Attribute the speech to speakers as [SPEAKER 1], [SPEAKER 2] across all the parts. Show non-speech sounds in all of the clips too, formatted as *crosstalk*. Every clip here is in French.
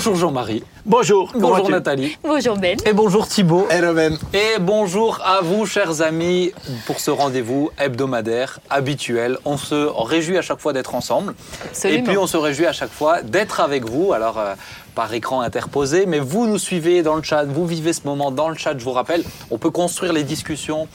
[SPEAKER 1] Bonjour Jean-Marie.
[SPEAKER 2] Bonjour.
[SPEAKER 1] Bonjour Nathalie.
[SPEAKER 3] Bonjour Ben.
[SPEAKER 1] Et bonjour Thibault.
[SPEAKER 4] Hello Ben.
[SPEAKER 1] Et bonjour à vous, chers amis, pour ce rendez-vous hebdomadaire, habituel. On se réjouit à chaque fois d'être ensemble.
[SPEAKER 3] Absolument.
[SPEAKER 1] Et puis on se réjouit à chaque fois d'être avec vous. Alors, euh, par écran interposé, mais vous nous suivez dans le chat, vous vivez ce moment dans le chat. Je vous rappelle, on peut construire les discussions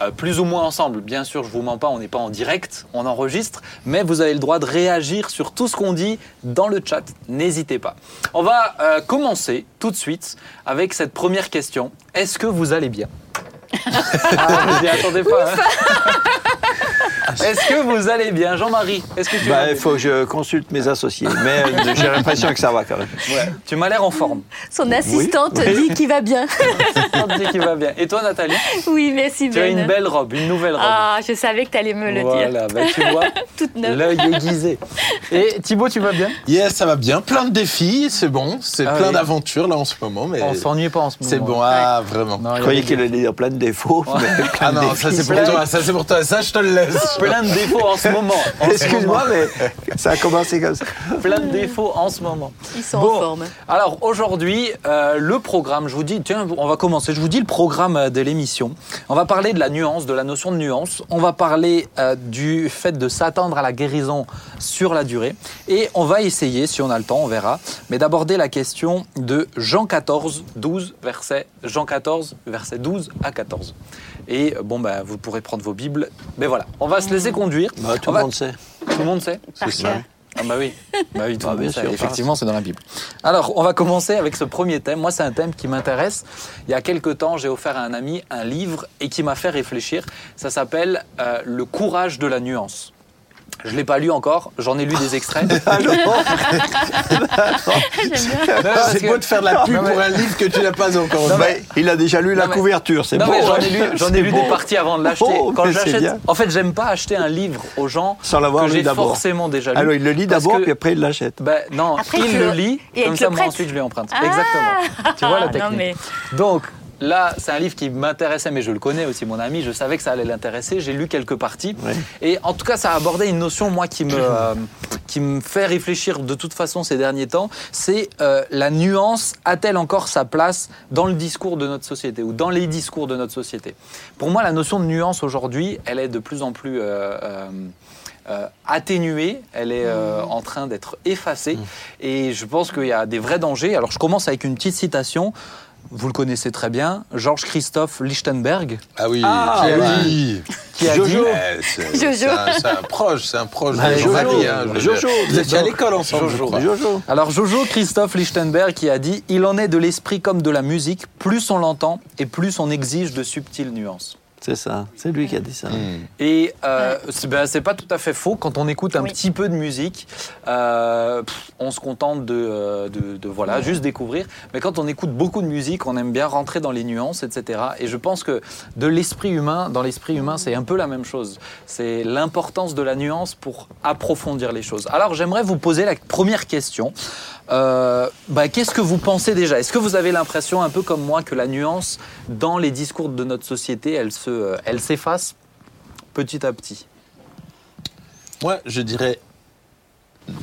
[SPEAKER 1] euh, plus ou moins ensemble. Bien sûr, je vous mens pas, on n'est pas en direct, on enregistre, mais vous avez le droit de réagir sur tout ce qu'on dit dans le chat. N'hésitez pas. On va euh, commencer tout de suite avec cette première question. Est-ce que vous allez bien? *laughs* Ah, vous y attendez pas. hein? *laughs* est-ce que vous allez bien, Jean-Marie? Est-ce que tu vas
[SPEAKER 2] Bah, il faut que je consulte mes associés, mais euh, *laughs* j'ai l'impression que ça va quand même.
[SPEAKER 1] Ouais. Tu m'as l'air en forme.
[SPEAKER 3] Son assistante
[SPEAKER 2] oui.
[SPEAKER 3] dit qu'il va bien. *laughs*
[SPEAKER 1] On te dit qu'il va bien. Et toi, Nathalie?
[SPEAKER 3] Oui, merci Ben.
[SPEAKER 1] Tu as une belle robe, une nouvelle robe.
[SPEAKER 3] Ah, je savais que tu allais me le dire.
[SPEAKER 1] voilà, bah, tu vois,
[SPEAKER 3] Toute neuve.
[SPEAKER 1] l'œil aiguisé. Et Thibaut, tu vas bien?
[SPEAKER 4] Yes, ça va bien. Plein de défis, c'est bon. C'est
[SPEAKER 1] Ah
[SPEAKER 4] plein
[SPEAKER 1] oui.
[SPEAKER 4] d'aventures là en ce moment, mais
[SPEAKER 1] On s'ennuie pas en ce moment.
[SPEAKER 4] c'est bon. Ah, vraiment.
[SPEAKER 1] Non,
[SPEAKER 2] Je
[SPEAKER 1] a
[SPEAKER 2] croyais
[SPEAKER 1] des-
[SPEAKER 2] qu'il allait dire plein de défauts, mais plein
[SPEAKER 4] Ah
[SPEAKER 2] de
[SPEAKER 4] non,
[SPEAKER 2] défis.
[SPEAKER 4] ça c'est pour toi. Ça c'est pour toi. Ça je te le laisse.
[SPEAKER 1] Plein de défauts en ce moment.
[SPEAKER 2] Excuse-moi, mais ça a commencé comme ça.
[SPEAKER 1] Plein de défauts en ce moment.
[SPEAKER 3] Ils sont
[SPEAKER 1] Bon.
[SPEAKER 3] en forme.
[SPEAKER 1] Alors aujourd'hui, euh, le programme, je vous dis, tiens, on va commencer. Je vous dis le programme euh, de l'émission. On va parler de la nuance, de la notion de nuance. On va parler euh, du fait de s'attendre à la guérison sur la durée. Et on va essayer, si on a le temps, on verra, mais d'aborder la question de Jean 14, 12, verset Jean 14, verset 12 à 14. Et euh, bon, ben, vous pourrez prendre vos Bibles. Mais voilà, on va se laisser conduire.
[SPEAKER 2] Bah, tout
[SPEAKER 1] On
[SPEAKER 2] le
[SPEAKER 1] va-
[SPEAKER 2] monde sait.
[SPEAKER 1] Tout le monde sait
[SPEAKER 3] Par
[SPEAKER 4] ça.
[SPEAKER 1] ah bah oui, *laughs* bah oui tout
[SPEAKER 2] Ah,
[SPEAKER 1] le monde
[SPEAKER 2] bien sûr,
[SPEAKER 1] effectivement c'est dans la Bible. Alors on va commencer avec ce premier thème. Moi c'est un thème qui m'intéresse. Il y a quelque temps j'ai offert à un ami un livre et qui m'a fait réfléchir. Ça s'appelle euh, Le courage de la nuance. Je ne l'ai pas lu encore, j'en ai lu des extraits. *laughs* *laughs* Parce
[SPEAKER 4] C'est beau de faire de la pub
[SPEAKER 1] Non, mais-
[SPEAKER 4] pour un livre que tu n'as pas encore lu.
[SPEAKER 2] il a déjà lu la
[SPEAKER 1] mais-
[SPEAKER 2] couverture, c'est bon.
[SPEAKER 1] j'en ai lu, *laughs* j'en ai lu
[SPEAKER 2] bon.
[SPEAKER 1] des parties avant de l'acheter.
[SPEAKER 2] Oh,
[SPEAKER 1] en fait j'aime pas acheter un livre aux gens
[SPEAKER 2] Sans l'avoir
[SPEAKER 1] que
[SPEAKER 2] lu
[SPEAKER 1] j'ai
[SPEAKER 2] d'abord.
[SPEAKER 1] forcément déjà lu.
[SPEAKER 2] Alors il le lit d'abord,
[SPEAKER 1] que-
[SPEAKER 2] puis après il l'achète.
[SPEAKER 1] Ben, non,
[SPEAKER 3] Après,
[SPEAKER 1] il le lit,
[SPEAKER 3] et
[SPEAKER 1] comme ça moi ensuite je lui emprunte.
[SPEAKER 3] Ah.
[SPEAKER 1] Exactement. Tu vois la
[SPEAKER 3] Non,
[SPEAKER 1] technique.
[SPEAKER 3] mais-
[SPEAKER 1] Donc là, c'est un livre qui m'intéressait, mais je le connais aussi, mon ami. Je savais que ça allait l'intéresser. J'ai lu quelques parties. Et en tout cas, ça a abordé une notion, moi, qui me, euh, qui me fait réfléchir de toute façon ces derniers temps. C'est euh, la nuance a-t-elle encore sa place dans le discours de notre société ou dans les discours de notre société? Pour moi, la notion de nuance aujourd'hui, elle est de plus en plus. euh, atténuée, elle est euh, en train d'être effacée et je pense qu'il y a des vrais dangers. Alors je commence avec une petite citation, vous le connaissez très bien, Georges Christophe Lichtenberg,
[SPEAKER 4] Ah oui.
[SPEAKER 2] Ah,
[SPEAKER 4] qui a
[SPEAKER 2] oui.
[SPEAKER 4] dit
[SPEAKER 1] qui a
[SPEAKER 2] Jojo.
[SPEAKER 1] dit
[SPEAKER 4] Eh, c'est- *laughs*
[SPEAKER 3] Jojo.
[SPEAKER 4] C'est un, c'est un proche, c'est un proche de
[SPEAKER 2] Jojo.
[SPEAKER 4] Hein,
[SPEAKER 2] Jojo.
[SPEAKER 4] Vous étiez à l'école ensemble, je.
[SPEAKER 1] Jojo. Alors Jojo Christophe Lichtenberg qui a dit Il en est de l'esprit comme de la musique, plus on l'entend et plus on exige de subtiles nuances.
[SPEAKER 2] C'est ça, c'est lui qui a dit ça.
[SPEAKER 4] Hmm.
[SPEAKER 1] Et euh, c'est ben, c'est pas tout à fait faux. Quand on écoute un
[SPEAKER 3] Oui.
[SPEAKER 1] petit peu de musique, euh, pff, on se contente de, euh, de, de, voilà, juste découvrir. Mais quand on écoute beaucoup de musique, on aime bien rentrer dans les nuances, etc. Et je pense que de l'esprit humain, dans l'esprit humain, c'est un peu la même chose. C'est l'importance de la nuance pour approfondir les choses. Alors j'aimerais vous poser la première question. Euh, bah, Qu'est-ce que vous pensez déjà? Est-ce que vous avez l'impression, un peu comme moi, que la nuance dans les discours de notre société, elle se, euh, elle s'efface petit à petit?
[SPEAKER 4] Moi, je dirais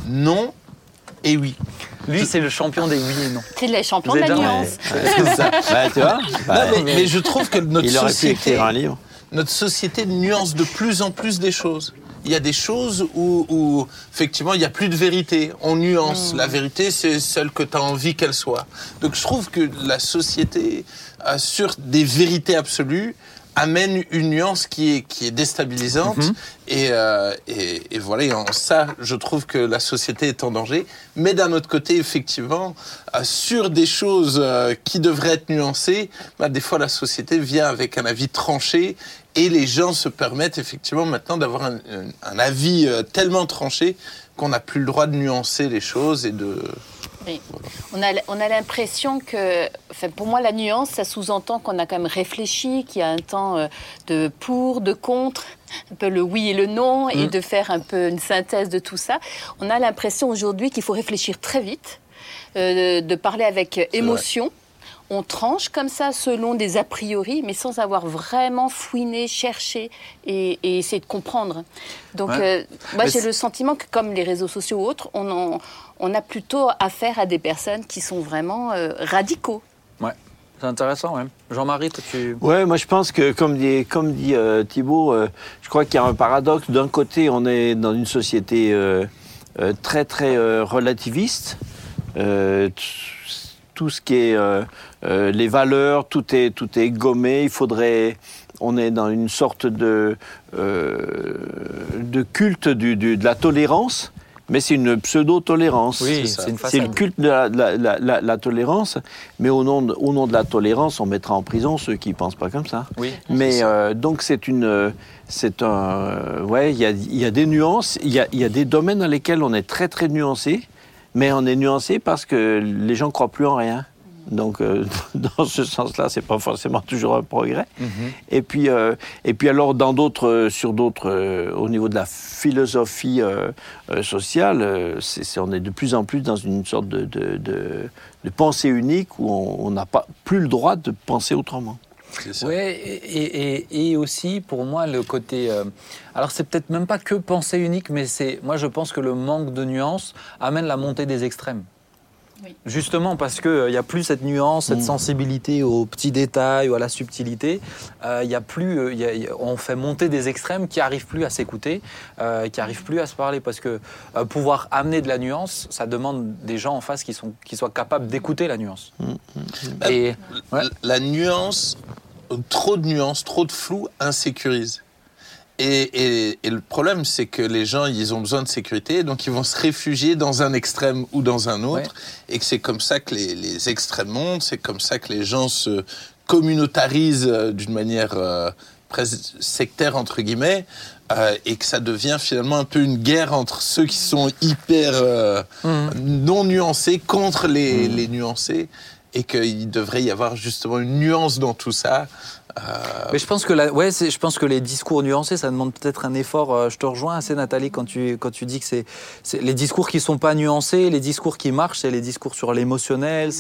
[SPEAKER 4] non et oui.
[SPEAKER 1] Lui, c'est le champion des oui et non.
[SPEAKER 3] C'est les champions
[SPEAKER 1] Vous
[SPEAKER 3] de la nuance.
[SPEAKER 4] C'est ça. *laughs*
[SPEAKER 2] Bah, tu vois? Bah,
[SPEAKER 4] Non, mais, mais je trouve que notre
[SPEAKER 2] Il aurait pu
[SPEAKER 4] société,
[SPEAKER 2] écrire un livre.
[SPEAKER 4] notre société nuance de plus en plus des choses. Il y a des choses où, où, effectivement, il n'y a plus de vérité. On nuance. La vérité, c'est celle que tu as envie qu'elle soit. Donc je trouve que la société, euh, sur des vérités absolues, amène une nuance qui est, qui est déstabilisante. et, euh, et, et voilà, et en ça, je trouve que la société est en danger. Mais d'un autre côté, effectivement, euh, sur des choses qui devraient être nuancées, bah, des fois la société vient avec un avis tranché et les gens se permettent effectivement maintenant d'avoir un, avis euh, tellement tranché qu'on n'a plus le droit de nuancer les choses et de...
[SPEAKER 3] Oui. On a, on a l'impression que, enfin, pour moi, la nuance, ça sous-entend qu'on a quand même réfléchi, qu'il y a un temps euh, de pour, de contre, un peu le oui et le non, et de faire un peu une synthèse de tout ça. On a l'impression aujourd'hui qu'il faut réfléchir très vite, euh, de parler avec émotion. On tranche comme ça selon des a priori, mais sans avoir vraiment fouiné, cherché et, et essayé de comprendre. Donc,
[SPEAKER 1] Ouais.
[SPEAKER 3] euh, moi,
[SPEAKER 1] Mais
[SPEAKER 3] j'ai le sentiment que, comme les réseaux sociaux ou autres, on, en- on a plutôt affaire à des personnes qui sont vraiment euh, radicaux.
[SPEAKER 1] Ouais, c'est intéressant, ouais. Jean-Marie, toi, tu.
[SPEAKER 2] Ouais, moi je pense que, comme dit, comme dit euh, Thibault, euh, je crois qu'il y a un paradoxe. D'un côté, on est dans une société euh, euh, très très euh, relativiste. Euh, tout ce qui est euh, euh, les valeurs, tout est tout est gommé. Il faudrait, on est dans une sorte de euh, de culte du, du- de la tolérance, mais c'est une pseudo-tolérance.
[SPEAKER 1] Oui, c'est
[SPEAKER 2] le culte de la, la- la- la- la tolérance, mais au nom, de, au nom de la tolérance, on mettra en prison ceux qui ne pensent pas comme ça.
[SPEAKER 1] Oui.
[SPEAKER 2] Mais euh, donc c'est une, c'est un, ouais, il y a, il y a des nuances, il y a, il y a des domaines dans lesquels on est très très nuancé, mais on est nuancé parce que les gens croient plus en rien. Donc euh, *laughs* dans ce sens-là, c'est pas forcément toujours un progrès.
[SPEAKER 1] Mhm.
[SPEAKER 2] Et puis, euh, et puis alors dans d'autres, euh, sur d'autres, au niveau de la philosophie sociale, on est de plus en plus dans une sorte de, de, de- de pensée unique où on on n'a pas plus le droit de penser autrement.
[SPEAKER 1] Ouais, et, et- et aussi pour moi le côté. euh, alors c'est peut-être même pas que pensée unique, mais c'est. Moi je pense que le manque de nuances amène la montée des extrêmes.
[SPEAKER 3] Oui.
[SPEAKER 1] Justement parce qu'il n'y a plus cette nuance, cette
[SPEAKER 2] Mm.
[SPEAKER 1] sensibilité aux petits détails ou à la subtilité. Euh, Il y a plus, euh, y a- y a- on fait monter des extrêmes qui arrivent plus à s'écouter, euh, qui arrivent plus à se parler parce que euh, pouvoir amener de la nuance, ça demande des gens en face qui, sont, qui soient capables d'écouter la nuance.
[SPEAKER 4] Bah,
[SPEAKER 1] Et ouais.
[SPEAKER 4] La- La nuance, trop de nuances, trop de flou insécurise. Et, et- et le problème, c'est que les gens, ils ont besoin de sécurité, donc ils vont se réfugier dans un extrême ou dans un autre, et que c'est comme ça que les, les extrêmes montent, c'est comme ça que les gens se communautarisent euh, d'une manière euh, presque sectaire, entre guillemets, euh, et que ça devient finalement un peu une guerre entre ceux qui sont hyper euh, non nuancés contre les, les nuancés, et qu'il devrait y avoir justement une nuance dans tout ça. Euh,
[SPEAKER 1] Mais je pense que ouais, je pense que les discours nuancés, ça demande peut-être un effort. euh, Je te rejoins assez, Nathalie, quand tu quand tu dis que c'est les discours qui sont pas nuancés, les discours qui marchent, c'est les discours sur l'émotionnel,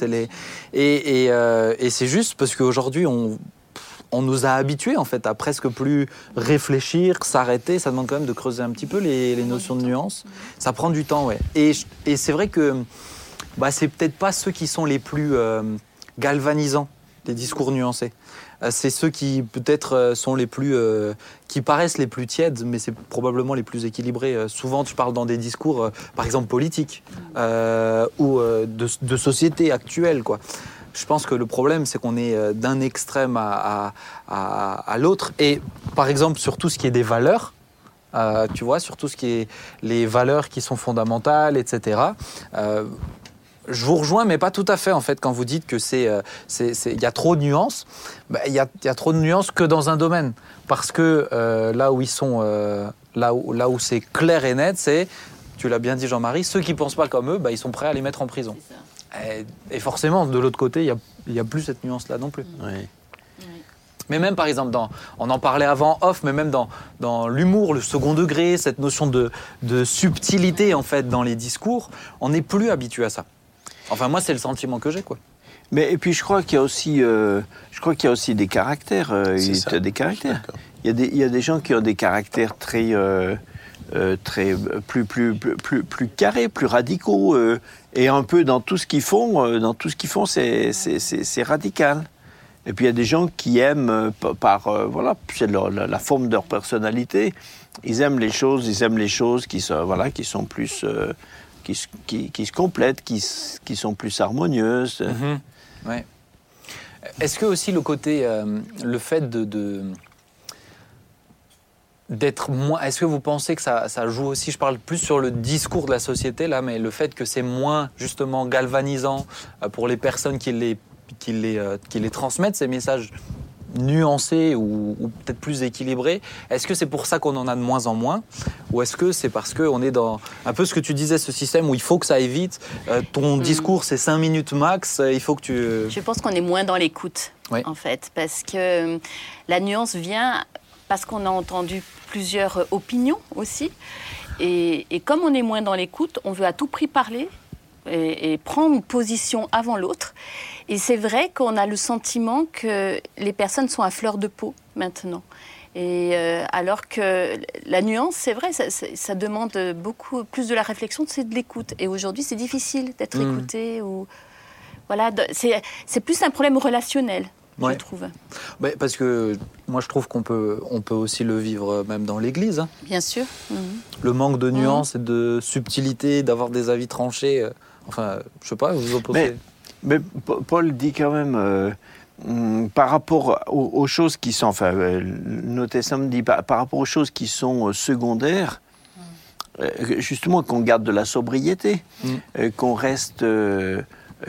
[SPEAKER 1] et euh, et c'est juste parce qu'aujourd'hui on on nous a habitués en fait à presque plus réfléchir, s'arrêter. Ça demande quand même de creuser un petit peu les, les notions de nuance. Ça prend du temps, ouais. Et, et c'est vrai que bah, c'est peut-être pas ceux qui sont les plus euh, galvanisants, les discours nuancés. Euh, C'est ceux qui peut-être euh, sont les plus, qui paraissent les plus tièdes, mais c'est probablement les plus équilibrés. Souvent, tu parles dans des discours, par exemple politiques ou de, société actuelle, quoi. Je pense que le problème, c'est qu'on est d'un extrême à, l'autre. Et par exemple, sur tout ce qui est des valeurs, tu vois, sur tout ce qui est les valeurs qui sont fondamentales, etc. je vous rejoins, mais pas tout à fait en fait quand vous dites que c'est, euh, il y a trop de nuances. Ben, Il y, a, il y a trop de nuances que dans un domaine, parce que euh, là où ils sont, euh, là où là où c'est clair et net, c'est, tu l'as bien dit Jean-Marie, ceux qui pensent pas comme eux, ben, ils sont prêts à les mettre en prison. Et, et forcément, de l'autre côté, il y a, plus cette nuance-là non plus.
[SPEAKER 2] Ouais.
[SPEAKER 1] Mais même par exemple, dans, on en parlait avant off, mais même dans, dans l'humour, le second degré, cette notion de, de subtilité en fait dans les discours, on n'est plus habitué à ça. Enfin moi c'est le sentiment que j'ai quoi.
[SPEAKER 2] Mais et puis je crois qu'il y a aussi, euh, je crois qu'il y a aussi des caractères. euh,
[SPEAKER 4] C'est
[SPEAKER 2] il
[SPEAKER 4] ça.
[SPEAKER 2] y a des caractères. Il y a des, il y a des gens qui ont des caractères très, euh, euh, très plus, plus, plus, plus, plus carrés, plus radicaux, euh, et un peu dans tout ce qu'ils font, euh, dans tout ce qu'ils font, c'est, c'est, c'est, c'est radical. Et puis il y a des gens qui aiment pa- par, euh, voilà, c'est leur- la, la forme de leur personnalité. Ils aiment les choses, ils aiment les choses qui sont, voilà, qui sont plus, euh, qui, qui, se complètent, qui, qui sont plus harmonieuses.
[SPEAKER 1] Ouais. Est-ce que aussi le côté, euh, le fait de, de- d'être moins, est-ce que vous pensez que ça, ça joue aussi, je parle plus sur le discours de la société là, mais le fait que c'est moins justement galvanisant euh, pour les personnes qui les, qui les, euh, qui les transmettent ces messages nuancés ou, ou peut-être plus équilibrés, est-ce que c'est pour ça qu'on en a de moins en moins Ou est-ce que c'est parce qu'on est dans un peu ce que tu disais, ce système où il faut que ça aille vite, euh, ton discours c'est 5 minutes max, euh, il faut que tu...
[SPEAKER 3] Je pense qu'on est moins dans l'écoute,
[SPEAKER 1] Oui.
[SPEAKER 3] en fait, parce que euh, la nuance vient parce qu'on a entendu plusieurs euh, opinions aussi. Et, et comme on est moins dans l'écoute, on veut à tout prix parler et, et prendre une position avant l'autre. Et c'est vrai qu'on a le sentiment que les personnes sont à fleur de peau maintenant. Et euh, alors que la nuance, c'est vrai, ça, ça- ça demande beaucoup plus de la réflexion, c'est de l'écoute. Et aujourd'hui, c'est difficile d'être
[SPEAKER 1] Mm.
[SPEAKER 3] écouté ou voilà, c'est plus un problème relationnel,
[SPEAKER 1] Ouais.
[SPEAKER 3] je trouve.
[SPEAKER 1] Mais parce que moi, je trouve qu'on peut, on peut aussi le vivre euh, même dans l'Église. hein.
[SPEAKER 3] Bien sûr. Mhm.
[SPEAKER 1] Le manque de nuances et de subtilité, d'avoir des avis tranchés. euh, Enfin, je sais pas, vous vous opposez.
[SPEAKER 2] Mais Pa- Paul dit quand même, euh, hum, par rapport aux, aux choses qui sont, enfin, euh, le Nouveau Testament dit par, par rapport aux choses qui sont euh, secondaires, euh, justement qu'on garde de la sobriété,
[SPEAKER 1] Mm.
[SPEAKER 2] euh, qu'on reste, euh,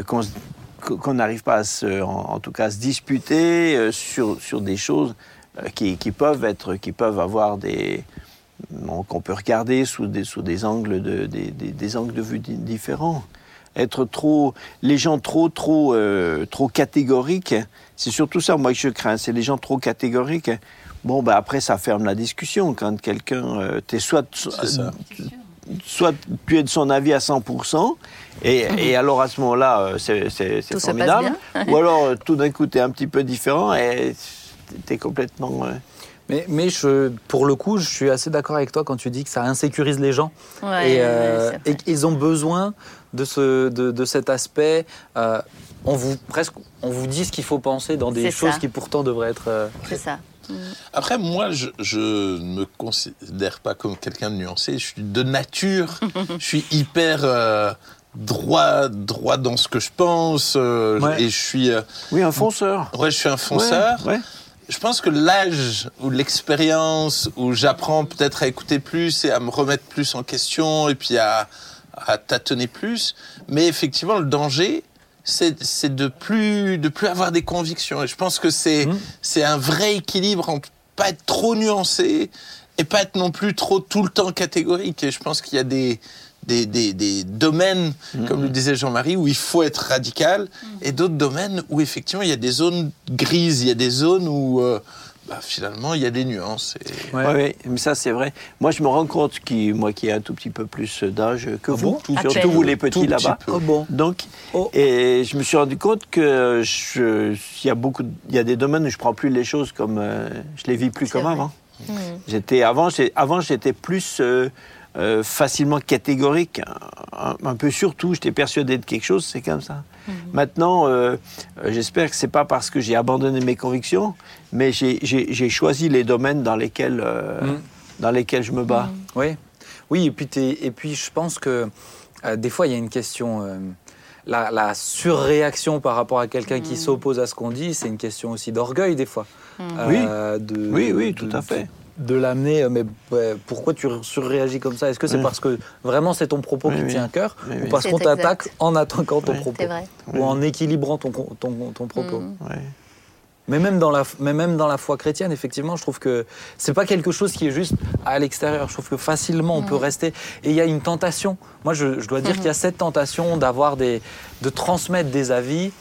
[SPEAKER 2] qu'on qu'on n'arrive pas à se, en, en tout cas à se disputer sur, sur des choses qui, qui peuvent être, qui peuvent avoir des qu'on peut regarder sous des, sous des angles de, des, des- des angles de vue di- différents. Être trop, les gens trop, trop, euh, trop catégoriques, c'est surtout ça moi que je crains, c'est les gens trop catégoriques. Bon, bah après ça ferme la discussion quand quelqu'un, euh, t'es soit,
[SPEAKER 4] C'est ça.
[SPEAKER 2] soit tu es de son avis à 100%, et, et alors à ce moment-là, euh, c'est formidable. Ou alors euh, tout d'un coup, tu es un petit peu différent et tu es complètement.
[SPEAKER 1] Mais, mais je, pour le coup, je suis assez d'accord avec toi quand tu dis que ça insécurise les gens.
[SPEAKER 3] Ouais,
[SPEAKER 1] et, euh, et qu'ils ont besoin de, ce, de, de cet aspect. euh, on vous, presque, on vous dit ce qu'il faut penser dans des choses
[SPEAKER 3] ça.
[SPEAKER 1] qui pourtant devraient être. euh,
[SPEAKER 3] c'est ça.
[SPEAKER 4] Après, moi, je, je ne me considère pas comme quelqu'un de nuancé. Je suis de nature, *laughs* je suis hyper euh, droit, droit dans ce que je pense, euh,
[SPEAKER 1] Ouais.
[SPEAKER 4] et je suis, euh,
[SPEAKER 2] Oui, un fonceur.
[SPEAKER 4] ouais, je suis un fonceur.
[SPEAKER 2] Ouais, ouais.
[SPEAKER 4] Je pense que l'âge ou l'expérience où j'apprends peut-être à écouter plus et à me remettre plus en question et puis à, à tâtonner plus. Mais effectivement, le danger, c'est de plus de plus avoir des convictions. Et je pense que c'est
[SPEAKER 1] Mhm.
[SPEAKER 4] c'est un vrai équilibre entre pas être trop nuancé et pas être non plus trop tout le temps catégorique. Et je pense qu'il y a des des, des, des domaines, comme le disait Jean-Marie, où il faut être radical, et d'autres domaines où effectivement il y a des zones grises, il y a des zones où euh, bah, finalement il y a des nuances. Et...
[SPEAKER 1] Ouais.
[SPEAKER 2] Ouais, ouais, mais ça c'est vrai. Moi je me rends compte, qui, moi qui ai un tout petit peu plus d'âge que
[SPEAKER 1] Ah
[SPEAKER 2] vous,
[SPEAKER 1] bon?
[SPEAKER 2] tout-
[SPEAKER 3] À
[SPEAKER 2] surtout vous les petits
[SPEAKER 4] petit
[SPEAKER 2] là-bas.
[SPEAKER 1] Oh bon?
[SPEAKER 2] Donc,
[SPEAKER 1] Oh.
[SPEAKER 2] et je me suis rendu compte que il y a beaucoup, de- il y a des domaines où je prends plus les choses comme, euh, je les vis plus comme
[SPEAKER 3] vrai.
[SPEAKER 2] avant. J'étais avant, j'étais plus euh, euh, facilement catégorique, un, un peu surtout. J'étais persuadé de quelque chose, c'est comme ça. Maintenant, euh, euh, j'espère que c'est pas parce que j'ai abandonné mes convictions, mais j'ai- choisi les domaines dans lesquels, euh,
[SPEAKER 1] Mm.
[SPEAKER 2] dans lesquels je me bats.
[SPEAKER 1] Oui, oui et, puis et puis je pense que euh, des fois il y a une question. euh, la, la surréaction par rapport à quelqu'un qui s'oppose à ce qu'on dit, c'est une question aussi d'orgueil des fois. Euh, de-
[SPEAKER 2] Oui, oui,
[SPEAKER 1] de-
[SPEAKER 2] tout à fait.
[SPEAKER 1] De l'amener, mais ouais, pourquoi tu surréagis comme ça? Est-ce que c'est
[SPEAKER 2] Oui.
[SPEAKER 1] parce que vraiment c'est ton propos
[SPEAKER 2] Oui,
[SPEAKER 1] qui
[SPEAKER 2] oui.
[SPEAKER 1] tient à cœur
[SPEAKER 2] Oui,
[SPEAKER 1] ou
[SPEAKER 2] oui.
[SPEAKER 1] parce qu'on t'attaque en attaquant ton
[SPEAKER 2] Oui.
[SPEAKER 1] propos?
[SPEAKER 3] C'est vrai.
[SPEAKER 1] ou en équilibrant ton, ton, ton- ton propos? Mais même, dans la, mais même dans la foi chrétienne, effectivement, je trouve que c'est pas quelque chose qui est juste à l'extérieur. Je trouve que facilement on peut rester. Et il y a une tentation. Moi, je, je dois dire qu'il y a cette tentation d'avoir des, de transmettre des avis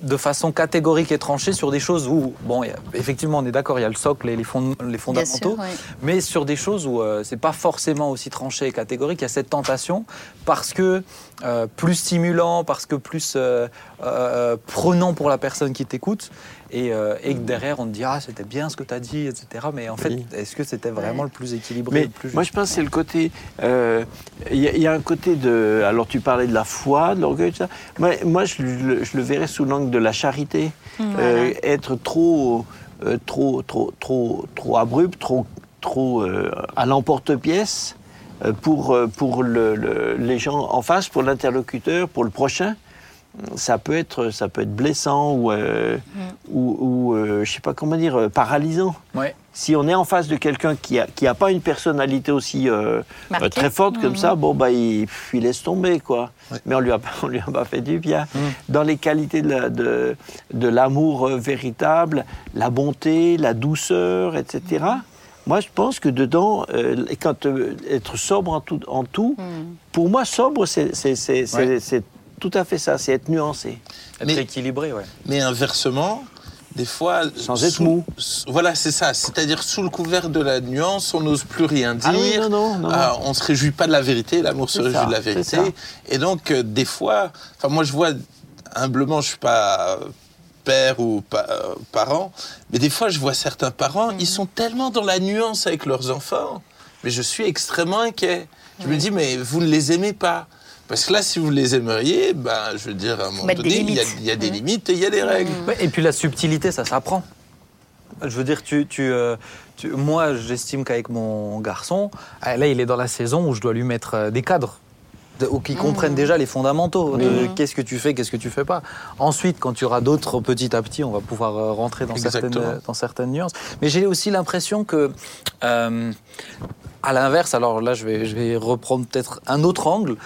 [SPEAKER 1] de façon catégorique et tranchée sur des choses où, bon, effectivement, on est d'accord, il y a le socle et les, fond- les fondamentaux,
[SPEAKER 3] sûr, ouais.
[SPEAKER 1] mais sur des choses où euh, c'est pas forcément aussi tranché et catégorique, il y a cette tentation parce que euh, plus stimulant, parce que plus euh, euh, prenant pour la personne qui t'écoute, et, euh, et que derrière on te dit ah c'était bien ce que tu as dit, etc. Mais en fait,
[SPEAKER 2] Oui.
[SPEAKER 1] est-ce que c'était vraiment
[SPEAKER 3] Ouais.
[SPEAKER 1] le plus équilibré,
[SPEAKER 2] Mais
[SPEAKER 1] le plus
[SPEAKER 2] moi, je pense que c'est le côté. euh, Il y, a- il y a un côté de. Alors, tu parlais de la foi, de l'orgueil, tout ça. Moi, moi je, le, je le verrais sous l'angle de la charité. Euh, être trop, euh, trop, trop, trop, trop abrupt, trop, trop euh, à l'emporte-pièce pour, euh, pour le- le- les gens en face, pour l'interlocuteur, pour le prochain. Ça peut être, ça peut être blessant ou, euh, ou, ou, euh, je sais pas comment dire, euh, paralysant
[SPEAKER 1] Ouais.
[SPEAKER 2] si on est en face de quelqu'un qui a, qui a pas une personnalité aussi euh, euh, très forte comme
[SPEAKER 3] Mhm.
[SPEAKER 2] ça, bon bah il, laisse tomber quoi.
[SPEAKER 4] Ouais.
[SPEAKER 2] Mais on lui a *laughs* on lui a pas fait du bien.
[SPEAKER 1] Mhm.
[SPEAKER 2] Dans les qualités de, la- de, de l'amour euh, véritable, la bonté, la douceur, etc. Moi, je pense que dedans, euh, quand euh, être sobre en tout, en tout
[SPEAKER 3] Mhm.
[SPEAKER 2] pour moi, sobre, c'est
[SPEAKER 1] Ouais.
[SPEAKER 2] tout à fait ça, c'est être nuancé.
[SPEAKER 1] être
[SPEAKER 4] Mais-
[SPEAKER 1] équilibré, ouais.
[SPEAKER 4] Mais inversement, des fois.
[SPEAKER 2] Sans être
[SPEAKER 4] sous-
[SPEAKER 2] mou.
[SPEAKER 4] Voilà, c'est ça. C'est-à-dire, sous le couvert de la nuance, on n'ose plus rien dire.
[SPEAKER 2] Ah oui, non, non, non.
[SPEAKER 4] Ah, on se réjouit pas de la vérité. L'amour se réjouit
[SPEAKER 2] ça,
[SPEAKER 4] de la vérité. Et donc, euh, des fois, enfin, moi, je vois humblement, je suis pas père ou pa- euh, parent, mais des fois, je vois certains parents, ils sont tellement dans la nuance avec leurs enfants, mais je suis extrêmement inquiet. Je me dis, mais vous ne les aimez pas. Parce que là, si vous les aimeriez, ben, je veux dire, à un moment
[SPEAKER 3] Mettre
[SPEAKER 4] donné, il y a, y des limites et il y a des règles.
[SPEAKER 1] Ouais, et puis la subtilité, ça s'apprend. Je veux dire, tu, tu, euh, tu- moi, j'estime qu'avec mon garçon, euh, là, il est dans la saison où je dois lui mettre des cadres. Ou qui comprennent déjà les fondamentaux de qu'est-ce que tu fais, qu'est-ce que tu fais pas. Ensuite, quand tu auras d'autres petit à petit, on va pouvoir euh, rentrer dans certaines,
[SPEAKER 4] Exactement.
[SPEAKER 1] euh, dans certaines nuances. Mais j'ai aussi l'impression que, euh, à l'inverse, alors là, je vais, je vais reprendre peut-être un autre angle.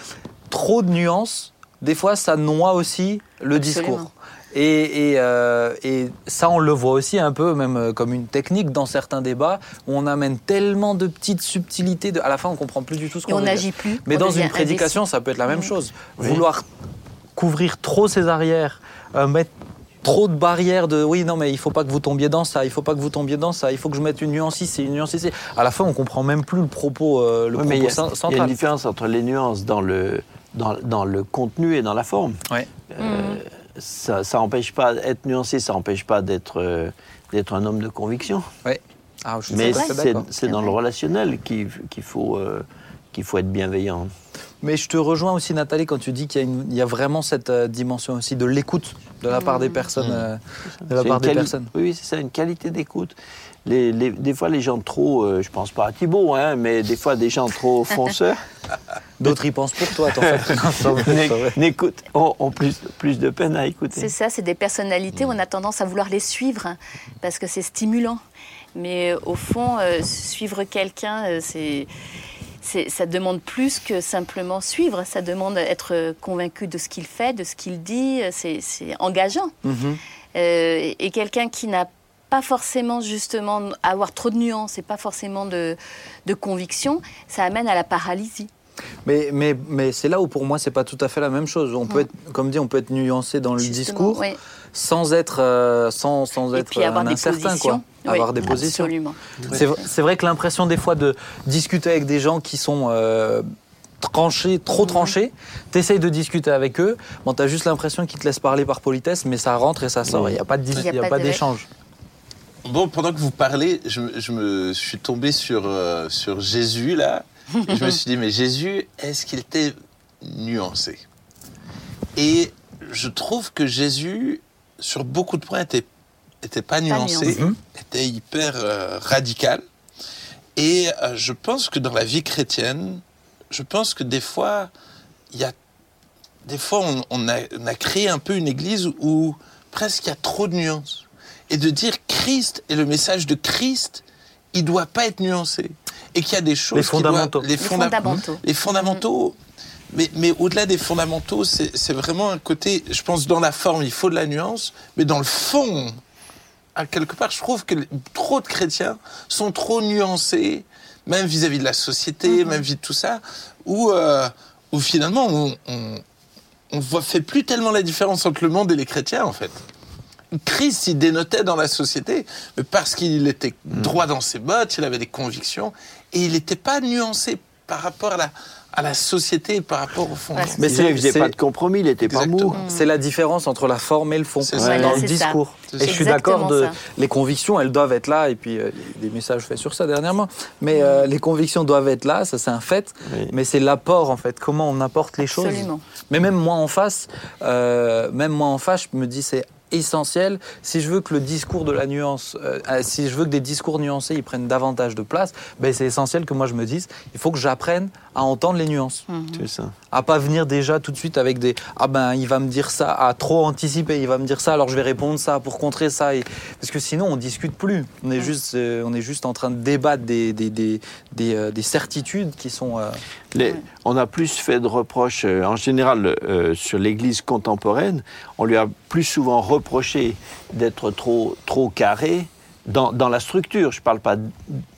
[SPEAKER 1] Trop de nuances, des fois, ça noie aussi le
[SPEAKER 3] Absolument.
[SPEAKER 1] discours. Et, et, euh, et ça, on le voit aussi un peu, même euh, comme une technique dans certains débats, où on amène tellement de petites subtilités, de, à la fin, on comprend plus du tout ce
[SPEAKER 3] Et
[SPEAKER 1] qu'on
[SPEAKER 3] on
[SPEAKER 1] veut dire.
[SPEAKER 3] n'agit plus.
[SPEAKER 1] Mais
[SPEAKER 3] on
[SPEAKER 1] dans une prédication,
[SPEAKER 3] indécis.
[SPEAKER 1] ça peut être la même chose. Vouloir couvrir trop ses arrières, euh, mettre trop de barrières de oui, non, mais il faut pas que vous tombiez dans ça, il faut pas que vous tombiez dans ça, il faut que je mette une nuance ici, une nuance ici. À la fin, on comprend même plus le propos, euh, le
[SPEAKER 2] mais il y,
[SPEAKER 1] propos
[SPEAKER 2] a-
[SPEAKER 1] cen-
[SPEAKER 2] il y a
[SPEAKER 1] central.
[SPEAKER 2] une différence entre les nuances dans le, dans, dans le contenu et dans la forme.
[SPEAKER 1] Ouais.
[SPEAKER 2] Euh, ça ça n'empêche pas, être nuancé, ça n'empêche pas d'être euh, d'être un homme de conviction.
[SPEAKER 1] Ah, je
[SPEAKER 2] Mais c'est dans le relationnel qu'il qu'il faut, euh, qu'il faut être bienveillant.
[SPEAKER 1] Mais je te rejoins aussi, Nathalie, quand tu dis qu'il y, a une- il y a vraiment cette euh, dimension aussi de l'écoute de la part des personnes.
[SPEAKER 4] Mmh.
[SPEAKER 1] euh, de la part des
[SPEAKER 2] quali-
[SPEAKER 1] personnes.
[SPEAKER 2] Oui, oui, c'est ça, une qualité d'écoute. Les, les- des fois, les gens trop, euh, je pense pas à Thibault, hein, mais des fois, des gens trop *laughs* fonceurs
[SPEAKER 1] D'autres y pensent pour toi, t'en vrai. *laughs*
[SPEAKER 2] n'écoutent, ont, ont plus, plus de peine à écouter.
[SPEAKER 3] C'est ça, c'est des personnalités, on a tendance à vouloir les suivre hein, parce que c'est stimulant. Mais euh, au fond, euh, suivre quelqu'un, euh, c'est- ça demande plus que simplement suivre. Ça demande être convaincu de ce qu'il fait, de ce qu'il dit. C'est, engageant.
[SPEAKER 1] Mhm.
[SPEAKER 3] Euh, et quelqu'un qui n'a pas forcément justement à avoir trop de nuances et pas forcément de, de conviction, ça amène à la paralysie.
[SPEAKER 1] Mais, mais, mais c'est là où pour moi c'est pas tout à fait la même chose. On peut être, comme dit, on peut être nuancé dans le
[SPEAKER 3] Justement,
[SPEAKER 1] discours
[SPEAKER 3] oui.
[SPEAKER 1] sans être, euh, sans, sans
[SPEAKER 3] Et
[SPEAKER 1] être
[SPEAKER 3] puis avoir
[SPEAKER 1] un
[SPEAKER 3] des
[SPEAKER 1] incertain,
[SPEAKER 3] positions.
[SPEAKER 1] quoi.
[SPEAKER 3] Oui,
[SPEAKER 1] avoir des positions.
[SPEAKER 3] Absolument.
[SPEAKER 1] C'est vrai que l'impression des fois de discuter avec des gens qui sont euh, tranchés, trop tranchés, t'essayes de discuter avec eux, bon, t'as juste l'impression qu'ils te laissent parler par politesse, mais ça rentre et ça sort, il n'y a pas d'échange.
[SPEAKER 4] Bon, pendant que vous parlez, je, me- je me suis tombé sur, euh, sur Jésus, là. Je me suis dit, mais Jésus, est-ce qu'il était nuancé? Et je trouve que Jésus, sur beaucoup de points, était, était pas nuancé,
[SPEAKER 3] nuancé.
[SPEAKER 1] Mhm.
[SPEAKER 4] était hyper euh, radical. Et euh, je pense que dans la vie chrétienne, je pense que des fois, il y a des fois, on, on a, on a créé un peu une église où presque il y a trop de nuances. Et de dire Christ et le message de Christ, il doit pas être nuancé. Et qu'il y a des choses.
[SPEAKER 1] Les
[SPEAKER 4] doivent-
[SPEAKER 1] fondamentaux.
[SPEAKER 4] les,
[SPEAKER 3] Les
[SPEAKER 4] fonda-
[SPEAKER 3] fondamentaux.
[SPEAKER 4] Les fondamentaux. Mais, mais au-delà des fondamentaux, c'est c'est vraiment un côté. Je pense dans la forme, il faut de la nuance, mais dans le fond, à quelque part, je trouve que trop de chrétiens sont trop nuancés, même vis-à-vis de la société, même vis de tout ça, où, euh, où finalement on, on, on voit, fait plus tellement la différence entre le monde et les chrétiens, en fait. Christ, il dénotait dans la société, mais parce qu'il était droit dans ses bottes, il avait des convictions, et il n'était pas nuancé par rapport à la, à la société, par rapport au fond.
[SPEAKER 3] Ouais,
[SPEAKER 1] Mais c'est-
[SPEAKER 2] il faisait pas de compromis, il était pas mou.
[SPEAKER 1] C'est la différence entre la forme et le fond
[SPEAKER 4] C'est
[SPEAKER 1] dans
[SPEAKER 4] ça.
[SPEAKER 1] Le
[SPEAKER 3] c'est ça.
[SPEAKER 1] discours. Et je suis d'accord de
[SPEAKER 3] ça.
[SPEAKER 1] les convictions, elles doivent être là. Et puis euh, il y a des messages faits sur ça dernièrement. Mais euh, les convictions doivent être là, ça c'est un fait.
[SPEAKER 2] Oui.
[SPEAKER 1] Mais c'est l'apport en fait, comment on apporte les choses. Mais même moi en face, euh, même moi en face, je me dis c'est essentiel. Si je veux que le discours de la nuance, euh, euh, si je veux que des discours nuancés ils prennent davantage de place, ben c'est essentiel que moi je me dise, il faut que j'apprenne à entendre les nuances.
[SPEAKER 2] C'est ça.
[SPEAKER 1] à pas venir déjà tout de suite avec des ah ben il va me dire ça à trop anticiper il va me dire ça alors je vais répondre ça pour contrer ça et... parce que sinon on discute plus. On est juste euh, on est juste en train de débattre des des, des, des, euh, des certitudes qui sont
[SPEAKER 2] on a plus fait de reproches, euh, en général, euh, sur l'Église contemporaine. On lui a plus souvent reproché d'être trop, trop carré dans, dans la structure. Je ne parle pas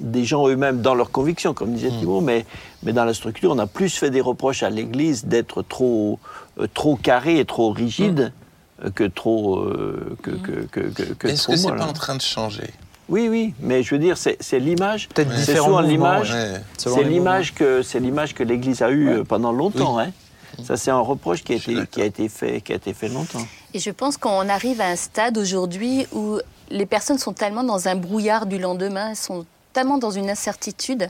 [SPEAKER 2] des gens eux-mêmes dans leurs convictions, comme disait Thibault, mais, mais dans la structure, on a plus fait des reproches à l'Église d'être trop, euh, trop carré et trop rigide euh, que trop. euh, que, que, que, que, que
[SPEAKER 4] Est-ce que c'est
[SPEAKER 2] molle,
[SPEAKER 4] pas
[SPEAKER 2] hein.
[SPEAKER 4] en train de changer?
[SPEAKER 2] Oui, oui, mais je veux dire, c'est l'image.
[SPEAKER 1] peut-être
[SPEAKER 4] Ouais.
[SPEAKER 2] C'est souvent l'image.
[SPEAKER 1] ouais.
[SPEAKER 2] C'est l'image que c'est l'image que l'Église a eue
[SPEAKER 1] Ouais.
[SPEAKER 2] euh, pendant longtemps. Hein. Ça, c'est un reproche qui a, été, qui, a été fait, qui a été fait longtemps.
[SPEAKER 3] Et je pense qu'on arrive à un stade aujourd'hui où les personnes sont tellement dans un brouillard du lendemain, elles sont tellement dans une incertitude,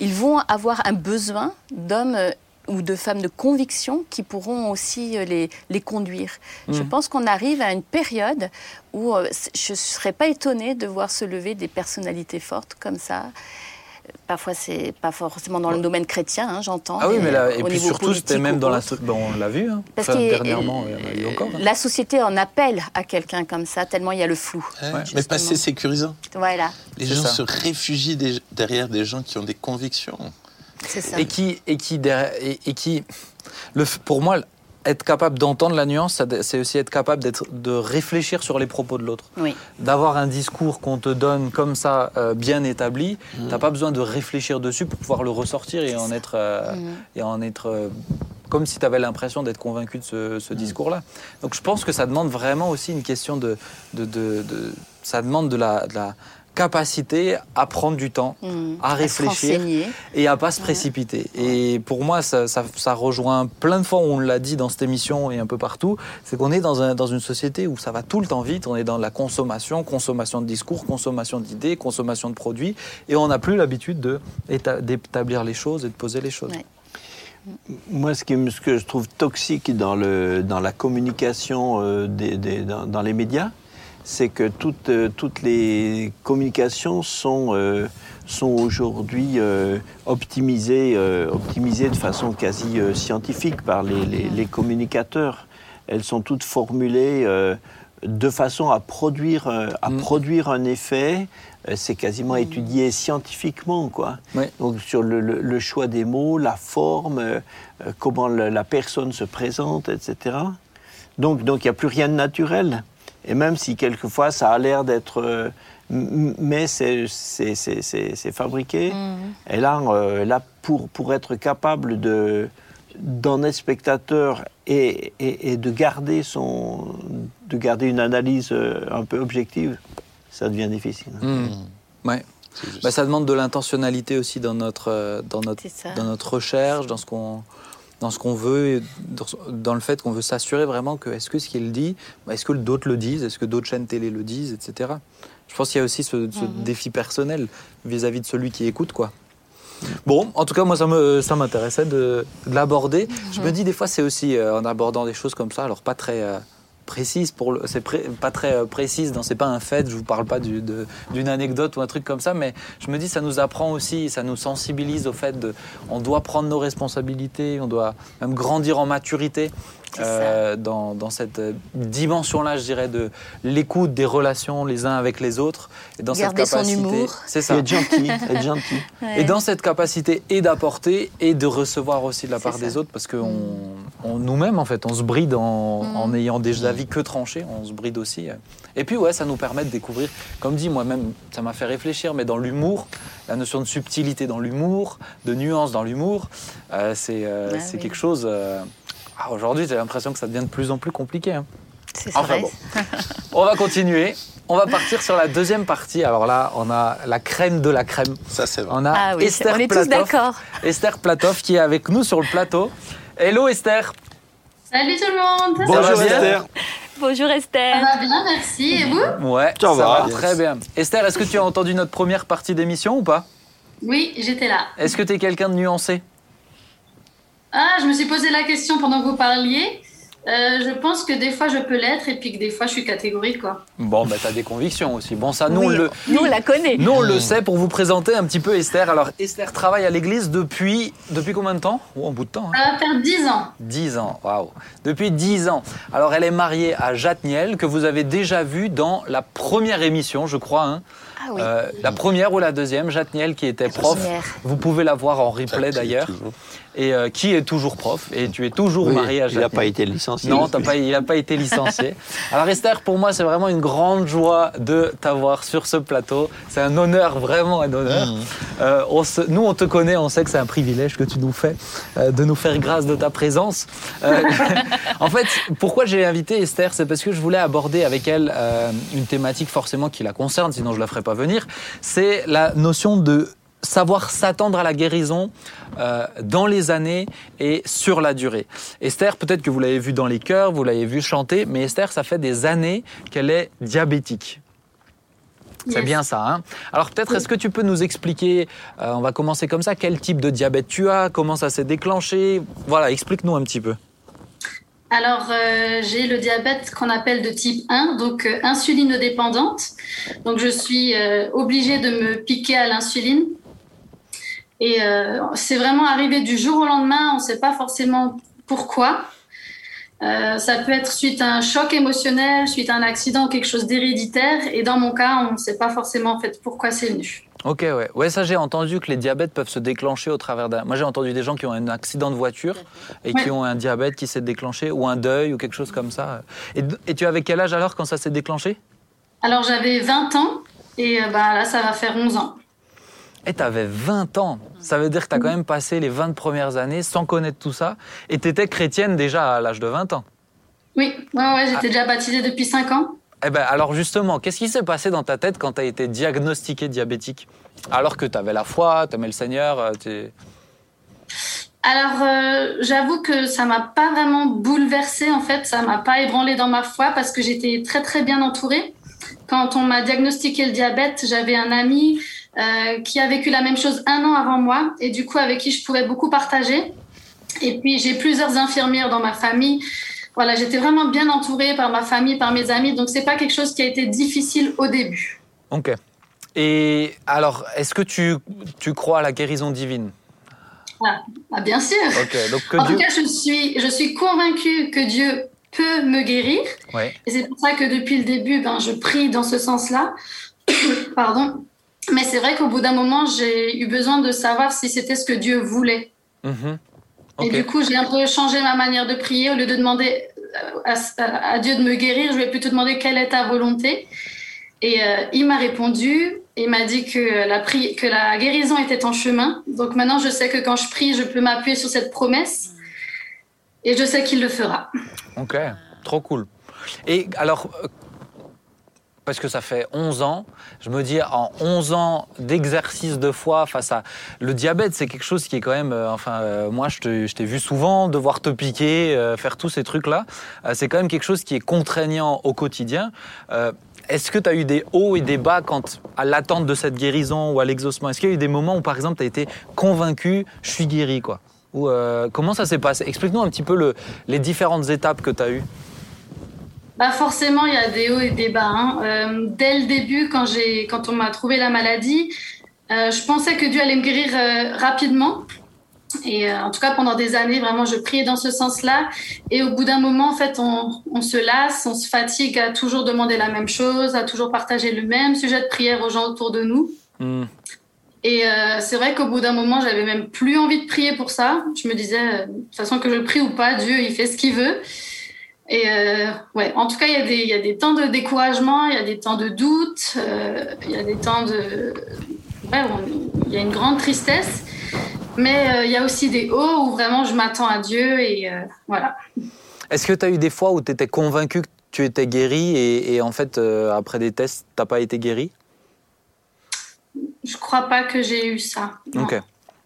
[SPEAKER 3] ils vont avoir un besoin d'hommes euh, ou de femmes de conviction qui pourront aussi euh, les, les conduire. Je pense qu'on arrive à une période où euh, je ne serais pas étonnée de voir se lever des personnalités fortes comme ça. Parfois, c'est pas forcément dans le domaine chrétien, hein, j'entends.
[SPEAKER 1] Ah oui, mais là,
[SPEAKER 3] euh,
[SPEAKER 1] et puis surtout, c'était même dans la. bon, on l'a vu, hein.
[SPEAKER 3] Parce
[SPEAKER 1] Enfin,
[SPEAKER 3] que,
[SPEAKER 1] dernièrement, il y en a eu encore. hein.
[SPEAKER 3] La société en appelle à quelqu'un comme ça, tellement il y a le flou.
[SPEAKER 4] Ouais, mais pas assez sécurisant.
[SPEAKER 3] Voilà,
[SPEAKER 4] Les
[SPEAKER 1] C'est
[SPEAKER 4] gens
[SPEAKER 1] ça.
[SPEAKER 4] se réfugient des- derrière des gens qui ont des convictions.
[SPEAKER 3] C'est ça.
[SPEAKER 1] Et qui, et qui, et, et qui, le, pour moi, être capable d'entendre la nuance, c'est aussi être capable d'être, de réfléchir sur les propos de l'autre.
[SPEAKER 3] Oui.
[SPEAKER 1] D'avoir un discours qu'on te donne comme ça, euh, bien établi, t'as pas besoin de réfléchir dessus pour pouvoir le ressortir et en être, euh,
[SPEAKER 3] Mhm.
[SPEAKER 1] et en être euh, comme si tu avais l'impression d'être convaincu de ce, ce discours-là. Donc je pense que ça demande vraiment aussi une question de, de, de- de- ça demande de la, de la capacité à prendre du temps,
[SPEAKER 3] Mhm.
[SPEAKER 1] à réfléchir et à pas se précipiter. Et pour moi, ça, ça- ça rejoint plein de fois, on l'a dit dans cette émission et un peu partout, c'est qu'on est dans, un- dans une société où ça va tout le temps vite, on est dans la consommation, consommation de discours, consommation d'idées, consommation de produits, et on n'a plus l'habitude de éta- d'établir les choses et de poser les choses.
[SPEAKER 3] Ouais.
[SPEAKER 2] Moi, ce, qui, ce que je trouve toxique dans, le, dans la communication euh, des, des- dans, dans les médias, c'est que toutes, euh, toutes les communications sont, euh, sont aujourd'hui euh, optimisées, euh, optimisées de façon quasi scientifique par les, les- les communicateurs. Elles sont toutes formulées de façon à produire, à
[SPEAKER 1] Mm.
[SPEAKER 2] produire un effet. C'est quasiment étudié scientifiquement, quoi. Donc sur le, le- le choix des mots, la forme, comment le- la personne se présente, etc. Donc donc il n'y a plus rien de naturel. Et même si quelquefois ça a l'air d'être, euh, mais c'est c'est- c'est- c'est- c'est fabriqué.
[SPEAKER 3] Mhm.
[SPEAKER 2] Et là, euh, là pour, pour être capable de d'en être spectateur et, et- et de garder son de garder une analyse euh, un peu objective, ça devient difficile.
[SPEAKER 1] Mmh. Ouais. Bah, ça demande de l'intentionnalité aussi dans notre, dans notre, dans notre recherche, dans ce qu'on dans ce qu'on veut, dans, le fait qu'on veut s'assurer vraiment que est-ce que ce qu'il dit, est-ce que d'autres le disent, est-ce que d'autres chaînes télé le disent, etc. Je pense qu'il y a aussi ce, ce
[SPEAKER 3] Mhm.
[SPEAKER 1] défi personnel vis-à-vis de celui qui écoute, quoi. Bon, en tout cas, moi, ça me- ça m'intéressait de, de l'aborder. Je me dis, des fois, c'est aussi euh, en abordant des choses comme ça, alors pas très euh, précises, pour le- c'est pas très euh, précise, dans- c'est pas un fait, je vous parle pas de- d'une anecdote ou un truc comme ça, mais je me dis, ça nous apprend aussi, ça nous sensibilise au fait de, on doit prendre nos responsabilités, on doit même grandir en maturité. Euh, dans, dans cette dimension-là, je dirais, de l'écoute des relations les uns avec les autres. Et dans
[SPEAKER 3] Garder
[SPEAKER 1] cette
[SPEAKER 3] son
[SPEAKER 1] capacité,
[SPEAKER 3] humour.
[SPEAKER 1] C'est ça.
[SPEAKER 2] Être gentil, *laughs* être gentil.
[SPEAKER 1] Et dans cette capacité et d'apporter et de recevoir aussi de la part
[SPEAKER 3] ça.
[SPEAKER 1] des autres, parce que on, on- nous-mêmes, en fait, on se bride en,
[SPEAKER 3] Mm.
[SPEAKER 1] en ayant des avis que tranchés, on se bride aussi. Et puis, ouais, ça nous permet de découvrir, comme dit moi-même, ça m'a fait réfléchir, mais dans l'humour, la notion de subtilité dans l'humour, de nuance dans l'humour, euh, c'est euh,
[SPEAKER 3] Ah oui.
[SPEAKER 1] quelque chose. euh, ah, Aujourd'hui, j'ai l'impression que ça devient de plus en plus compliqué. hein.
[SPEAKER 3] C'est
[SPEAKER 1] Enfin bon. On va continuer. On va partir sur la deuxième partie. Alors là, on a la crème de la crème.
[SPEAKER 4] Ça, c'est vrai.
[SPEAKER 1] On a
[SPEAKER 3] Ah oui,
[SPEAKER 1] Esther
[SPEAKER 3] on est tous d'accord.
[SPEAKER 1] Esther Platoff qui est avec nous sur le plateau. Hello Esther.
[SPEAKER 5] Salut tout le monde
[SPEAKER 1] Bon.
[SPEAKER 2] Bonjour Esther.
[SPEAKER 3] Bonjour
[SPEAKER 5] Ça
[SPEAKER 3] Esther.
[SPEAKER 5] va bien, merci. Et vous
[SPEAKER 1] Ouais,
[SPEAKER 2] Ça va.
[SPEAKER 1] très bien. Esther, est-ce que tu as entendu notre première partie d'émission ou pas?
[SPEAKER 5] Oui, j'étais là.
[SPEAKER 1] Est-ce que tu es quelqu'un de nuancé?
[SPEAKER 5] Ah, je me suis posé la question pendant que vous parliez. Euh, je pense que des fois je peux l'être et puis que des fois je suis catégorique quoi.
[SPEAKER 1] Bon, bah t'as des convictions aussi. Bon, ça, nous, on le,
[SPEAKER 3] nous, on la connaît.
[SPEAKER 1] nous, on le sait pour vous présenter un petit peu Esther. Alors, Esther travaille à l'église depuis, depuis combien de temps Oh, un bout de temps. hein.
[SPEAKER 5] Ça va faire 10 ans.
[SPEAKER 1] 10 ans, waouh. Depuis 10 ans. Alors, elle est mariée à Jatniel, que vous avez déjà vu dans la première émission, je crois. hein.
[SPEAKER 3] Ah oui.
[SPEAKER 1] Euh, la première ou la deuxième, Jatniel, qui était prof.
[SPEAKER 3] première.
[SPEAKER 1] Vous pouvez la voir en replay d'ailleurs. Et euh, qui est toujours prof. Et tu es toujours
[SPEAKER 2] Oui,
[SPEAKER 1] marié à
[SPEAKER 2] il n'a pas été licencié.
[SPEAKER 1] Non, t'as pas, il n'a pas été licencié. *laughs* Alors Esther, pour moi, c'est vraiment une grande joie de t'avoir sur ce plateau. C'est un honneur, vraiment un honneur. Euh, on se- nous, on te connaît, on sait que c'est un privilège que tu nous fais euh, de nous faire grâce de ta présence. Euh, *laughs* en fait, pourquoi j'ai invité Esther, c'est parce que je voulais aborder avec elle euh, une thématique forcément qui la concerne, sinon je la ferais pas venir. C'est la notion de savoir s'attendre à la guérison euh, dans les années et sur la durée. Esther, peut-être que vous l'avez vu dans les chœurs, vous l'avez vu chanter, mais Esther, ça fait des années qu'elle est diabétique. C'est bien ça. Hein Alors peut-être, est-ce que tu peux nous expliquer, euh, on va commencer comme ça, quel type de diabète tu as, comment ça s'est déclenché? Voilà, explique-nous un petit peu.
[SPEAKER 5] Alors, euh, j'ai le diabète qu'on appelle de type 1, donc euh, insuline dépendante. Donc, je suis euh, obligée de me piquer à l'insuline. Et euh, c'est vraiment arrivé du jour au lendemain, on ne sait pas forcément pourquoi. Euh, ça peut être suite à un choc émotionnel, suite à un accident, quelque chose d'héréditaire. Et dans mon cas, on ne sait pas forcément en fait pourquoi c'est venu.
[SPEAKER 1] Ok, ouais. Ouais, ça j'ai entendu que les diabètes peuvent se déclencher au travers d'un. Moi j'ai entendu des gens qui ont un accident de voiture et qui ont un diabète qui s'est déclenché ou un deuil ou quelque chose comme ça. Et, et tu avais quel âge alors quand ça s'est déclenché?
[SPEAKER 5] Alors, j'avais 20 ans et euh, bah, là, ça va faire 11 ans.
[SPEAKER 1] Et tu avais 20 ans. Ça veut dire que tu as quand même passé les 20 premières années sans connaître tout ça. Et tu étais chrétienne déjà à l'âge de 20 ans.
[SPEAKER 5] Oui, ouais, ouais, j'étais déjà baptisée depuis 5 ans.
[SPEAKER 1] Eh ben, alors justement, qu'est-ce qui s'est passé dans ta tête quand tu as été diagnostiqué diabétique? Alors que tu avais la foi, tu aimais le Seigneur, euh,
[SPEAKER 5] Alors, euh, j'avoue que ça m'a pas vraiment bouleversée, en fait, ça m'a pas ébranlé dans ma foi parce que j'étais très très bien entourée. Quand on m'a diagnostiqué le diabète, j'avais un ami euh, qui a vécu la même chose un an avant moi et du coup avec qui je pouvais beaucoup partager. Et puis j'ai plusieurs infirmières dans ma famille. Voilà, j'étais vraiment bien entourée par ma famille, par mes amis, donc c'est pas quelque chose qui a été difficile au début.
[SPEAKER 1] Ok. Et alors, est-ce que tu, tu crois à la guérison divine?
[SPEAKER 5] Ah, ah, bien sûr.
[SPEAKER 1] Ok, donc que
[SPEAKER 5] En
[SPEAKER 1] Dieu.
[SPEAKER 5] tout cas, je suis, je suis convaincue que Dieu peut me guérir.
[SPEAKER 1] Ouais.
[SPEAKER 5] Et c'est pour ça que depuis le début, ben, je prie dans ce sens-là. *coughs* Pardon. Mais c'est vrai qu'au bout d'un moment, j'ai eu besoin de savoir si c'était ce que Dieu voulait.
[SPEAKER 1] Mhm.
[SPEAKER 5] Et du coup, j'ai un peu changé ma manière de prier. Au lieu de demander à, à- à Dieu de me guérir, je vais plutôt demander quelle est ta volonté. Et euh, il m'a répondu. Il m'a dit que la, pri- que la guérison était en chemin. Donc maintenant, je sais que quand je prie, je peux m'appuyer sur cette promesse. Et je sais qu'il le fera.
[SPEAKER 1] Ok, trop cool. Et alors, euh, parce que ça fait 11 ans, je me dis, en 11 ans d'exercice de foi face à... Le diabète, c'est quelque chose qui est quand même... euh, enfin, euh, moi, je t'ai vu souvent devoir te piquer, euh, faire tous ces trucs-là. C'est quand même quelque chose qui est contraignant au quotidien. Est-ce que tu as eu des hauts et des bas quand, à l'attente de cette guérison ou à l'exaucement? Est-ce qu'il y a eu des moments où, par exemple, tu as été convaincu, je suis guéri, quoi? Ou, Comment ça s'est passé? Explique-nous un petit peu le- les différentes étapes que tu as eues.
[SPEAKER 5] Bah forcément, il y a des hauts et des bas. hein. Euh, dès le début, quand, j'ai, quand on m'a trouvé la maladie, euh, je pensais que Dieu allait me guérir euh, rapidement. Et en tout cas, pendant des années, vraiment, je priais dans ce sens-là. Et au bout d'un moment, en fait, on, on se lasse, on se fatigue à toujours demander la même chose, à toujours partager le même sujet de prière aux gens autour de nous.
[SPEAKER 1] Hmm.
[SPEAKER 5] Et euh, c'est vrai qu'au bout d'un moment, j'avais même plus envie de prier pour ça. Je me disais, euh, de toute façon, que je prie ou pas, Dieu, il fait ce qu'il veut. Et euh, ouais, en tout cas, il y, a des, il y a des temps de découragement, il y a des temps de doute, euh, il y a des temps de. Ouais, il y a une grande tristesse. Mais euh, il y a aussi des hauts où vraiment je m'attends à Dieu et voilà.
[SPEAKER 1] Est-ce que tu as eu des fois où tu étais convaincu que tu étais guéri et, et en fait, après des tests, t'as pas été guéri?
[SPEAKER 5] Je crois pas que j'ai eu ça. non.
[SPEAKER 1] Ok.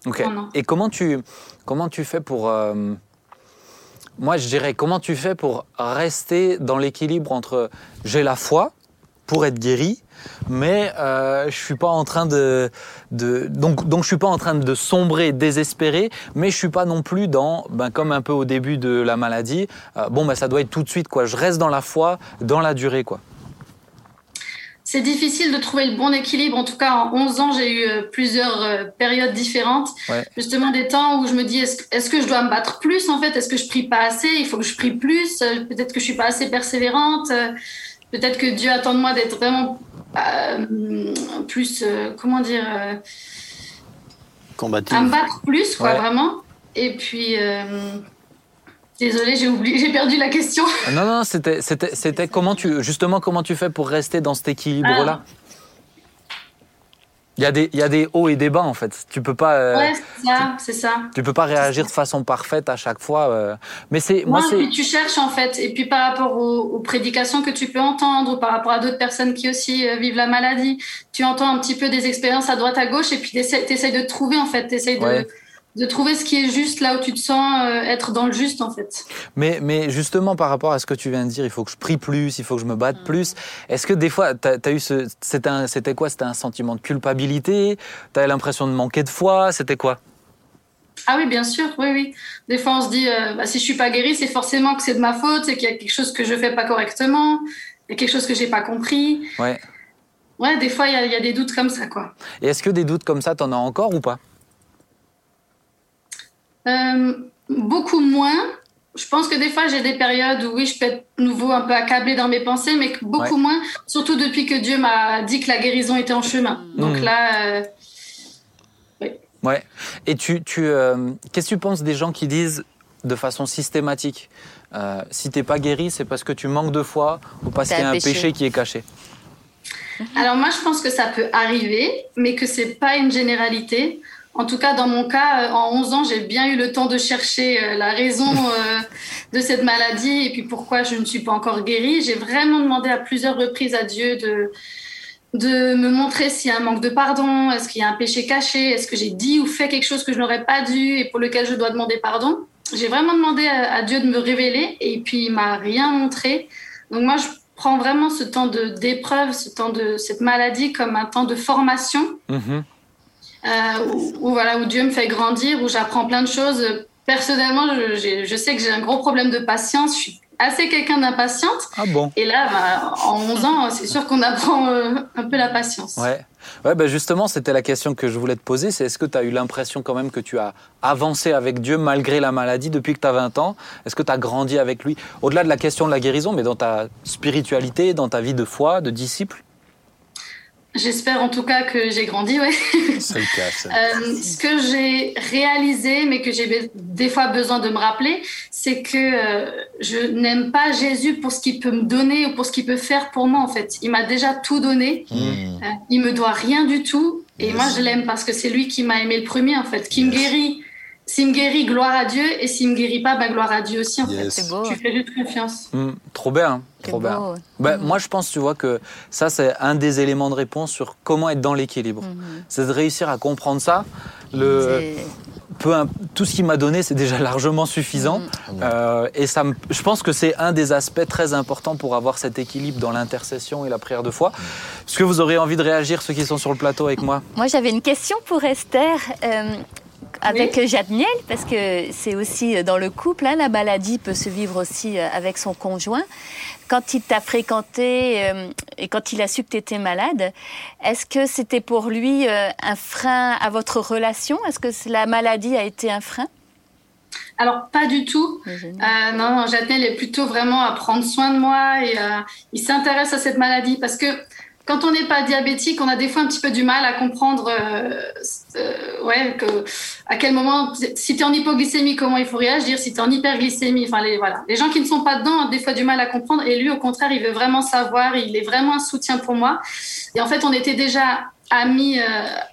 [SPEAKER 1] Ok.
[SPEAKER 5] Non, non.
[SPEAKER 1] Et comment tu, comment tu fais pour. Moi, je dirais, comment tu fais pour rester dans l'équilibre entre j'ai la foi pour être guéri, mais euh, je suis pas en train de, donc je suis pas en train de sombrer, désespérer, mais je suis pas non plus dans ben comme un peu au début de la maladie. euh, bon ben ça doit être tout de suite quoi. Je reste dans la foi, dans la durée quoi.
[SPEAKER 5] C'est difficile de trouver le bon équilibre. En tout cas, en 11 ans, j'ai eu euh, plusieurs euh, périodes différentes.
[SPEAKER 1] Ouais.
[SPEAKER 5] Justement, des temps où je me dis, est-ce que je dois me battre plus en fait? Est-ce que je prie pas assez? Il faut que je prie plus. Euh, Peut-être que je suis pas assez persévérante. Peut-être que Dieu attend de moi d'être vraiment euh, plus, euh, comment dire, euh,
[SPEAKER 2] Combatif.
[SPEAKER 5] à me battre plus, quoi,
[SPEAKER 1] Ouais.
[SPEAKER 5] vraiment. Et puis, désolée, j'ai oublié, j'ai perdu la question.
[SPEAKER 1] Non non, c'était c'était c'était comment tu justement comment tu fais pour rester dans cet équilibre là Il y, a des, il y a des hauts et des bas en fait. Tu peux pas. euh,
[SPEAKER 5] Ouais, c'est ça, c'est ça.
[SPEAKER 1] Tu peux pas réagir de façon parfaite à chaque fois. euh. Mais c'est moi
[SPEAKER 5] Ouais, puis tu cherches en fait. Et puis par rapport aux, aux prédications que tu peux entendre, ou par rapport à d'autres personnes qui aussi euh, vivent la maladie, tu entends un petit peu des expériences à droite à gauche et puis tu essaies de trouver en fait, tu essaies de,
[SPEAKER 1] Ouais.
[SPEAKER 5] De trouver ce qui est juste là où tu te sens euh, être dans le juste en fait.
[SPEAKER 1] Mais, mais justement, par rapport à ce que tu viens de dire, il faut que je prie plus, il faut que je me batte
[SPEAKER 5] Mm.
[SPEAKER 1] plus. Est-ce que des fois, tu as, eu ce. C'était quoi? C'était un sentiment de culpabilité? Tu as l'impression de manquer de foi? C'était quoi?
[SPEAKER 5] Ah oui, bien sûr, oui, oui. Des fois on se dit, euh, bah, si je suis pas guérie, c'est forcément que c'est de ma faute, c'est qu'il y a quelque chose que je fais pas correctement, il y a quelque chose que j'ai pas compris.
[SPEAKER 1] Ouais.
[SPEAKER 5] Ouais, des fois il y, y a des doutes comme ça quoi.
[SPEAKER 1] Et est-ce que des doutes comme ça, t'en as encore ou pas?
[SPEAKER 5] Euh, beaucoup moins. Je pense que des fois, j'ai des périodes où, oui, je peux être nouveau un peu accablée dans mes pensées, mais beaucoup
[SPEAKER 1] Ouais.
[SPEAKER 5] moins, surtout depuis que Dieu m'a dit que la guérison était en chemin. Donc
[SPEAKER 1] Mhm.
[SPEAKER 5] là, euh,
[SPEAKER 1] Ouais. Et tu, tu, euh, qu'est-ce que tu penses des gens qui disent de façon systématique euh, si t'es pas guéri, c'est parce que tu manques de foi ou parce qu'il y a
[SPEAKER 3] un
[SPEAKER 1] un
[SPEAKER 3] péché.
[SPEAKER 1] péché qui est caché?
[SPEAKER 5] Alors moi, je pense que ça peut arriver, mais que c'est pas une généralité. En tout cas, dans mon cas, euh, en 11 ans, j'ai bien eu le temps de chercher euh, la raison euh, de cette maladie et puis pourquoi je ne suis pas encore guérie. J'ai vraiment demandé à plusieurs reprises à Dieu de, de me montrer s'il y a un manque de pardon, est-ce qu'il y a un péché caché, est-ce que j'ai dit ou fait quelque chose que je n'aurais pas dû et pour lequel je dois demander pardon. J'ai vraiment demandé à, Dieu de me révéler et puis il m'a rien montré. Donc moi, je prends vraiment ce temps d'épreuve, ce temps de cette maladie comme un temps de formation
[SPEAKER 1] Mhm.
[SPEAKER 5] Euh, où, où, voilà où Dieu me fait grandir, où j'apprends plein de choses. Personnellement, je sais que j'ai un gros problème de patience. Je suis assez quelqu'un d'impatiente.
[SPEAKER 1] Ah bon?
[SPEAKER 5] Et là, bah, en 11 ans, c'est sûr qu'on apprend euh, un peu la patience.
[SPEAKER 1] Ouais. Ouais, bah justement, c'était la question que je voulais te poser. C'est est-ce que tu as eu l'impression quand même que tu as avancé avec Dieu malgré la maladie depuis que tu as 20 ans? Est-ce que tu as grandi avec lui? Au-delà de la question de la guérison, mais dans ta spiritualité, dans ta vie de foi, de disciple?
[SPEAKER 5] J'espère en tout cas que j'ai grandi, ouais. *laughs*
[SPEAKER 4] C'est le cas. ça.
[SPEAKER 5] Euh, ce que j'ai réalisé, mais que j'ai des fois besoin de me rappeler, c'est que euh, je n'aime pas Jésus pour ce qu'il peut me donner ou pour ce qu'il peut faire pour moi, en fait. Il m'a déjà tout donné.
[SPEAKER 4] Mm.
[SPEAKER 5] Euh, il me doit rien du tout. Et
[SPEAKER 4] Yes.
[SPEAKER 5] moi, je l'aime parce que c'est lui qui m'a aimé le premier, en fait. Qui me guérit. S'il me guérit, gloire à Dieu. Et s'il me guérit pas, bah, gloire à Dieu aussi, en
[SPEAKER 4] Yes.
[SPEAKER 3] C'est beau.
[SPEAKER 5] fait. Je lui fais juste confiance.
[SPEAKER 1] Hmm, Trop bien,
[SPEAKER 3] C'est
[SPEAKER 1] trop bien.
[SPEAKER 3] beau.
[SPEAKER 1] Ben, Moi, je pense, tu vois, que ça, c'est un des éléments de réponse sur comment être dans l'équilibre.
[SPEAKER 3] Mhm.
[SPEAKER 1] C'est de réussir à comprendre ça. Le, peu, tout ce qu'il m'a donné, c'est déjà *laughs* largement suffisant.
[SPEAKER 3] Mhm.
[SPEAKER 1] Euh, et ça me- je pense que c'est un des aspects très importants pour avoir cet équilibre dans l'intercession et la prière de foi. Est-ce que vous aurez envie de réagir, ceux qui sont sur le plateau avec moi?
[SPEAKER 3] Moi, j'avais une question pour Esther. euh, avec Jadniel, parce que c'est aussi dans le couple, hein, la maladie peut se vivre aussi euh, avec son conjoint. Quand il t'a fréquenté euh, et quand il a su que tu étais malade, est-ce que c'était pour lui euh, un frein à votre relation? Est-ce que la maladie a été un frein?
[SPEAKER 5] Alors, pas du tout. Euh, non, Jatnel est plutôt vraiment à prendre soin de moi et euh, il s'intéresse à cette maladie parce que quand on n'est pas diabétique, on a des fois un petit peu du mal à comprendre euh, euh, ouais, que, à quel moment, si tu es en hypoglycémie, comment il faut réagir, si tu es en hyperglycémie. Enfin, les, voilà. les gens qui ne sont pas dedans ont des fois du mal à comprendre et lui, au contraire, il veut vraiment savoir, il est vraiment un soutien pour moi. Et en fait, on était déjà amis euh,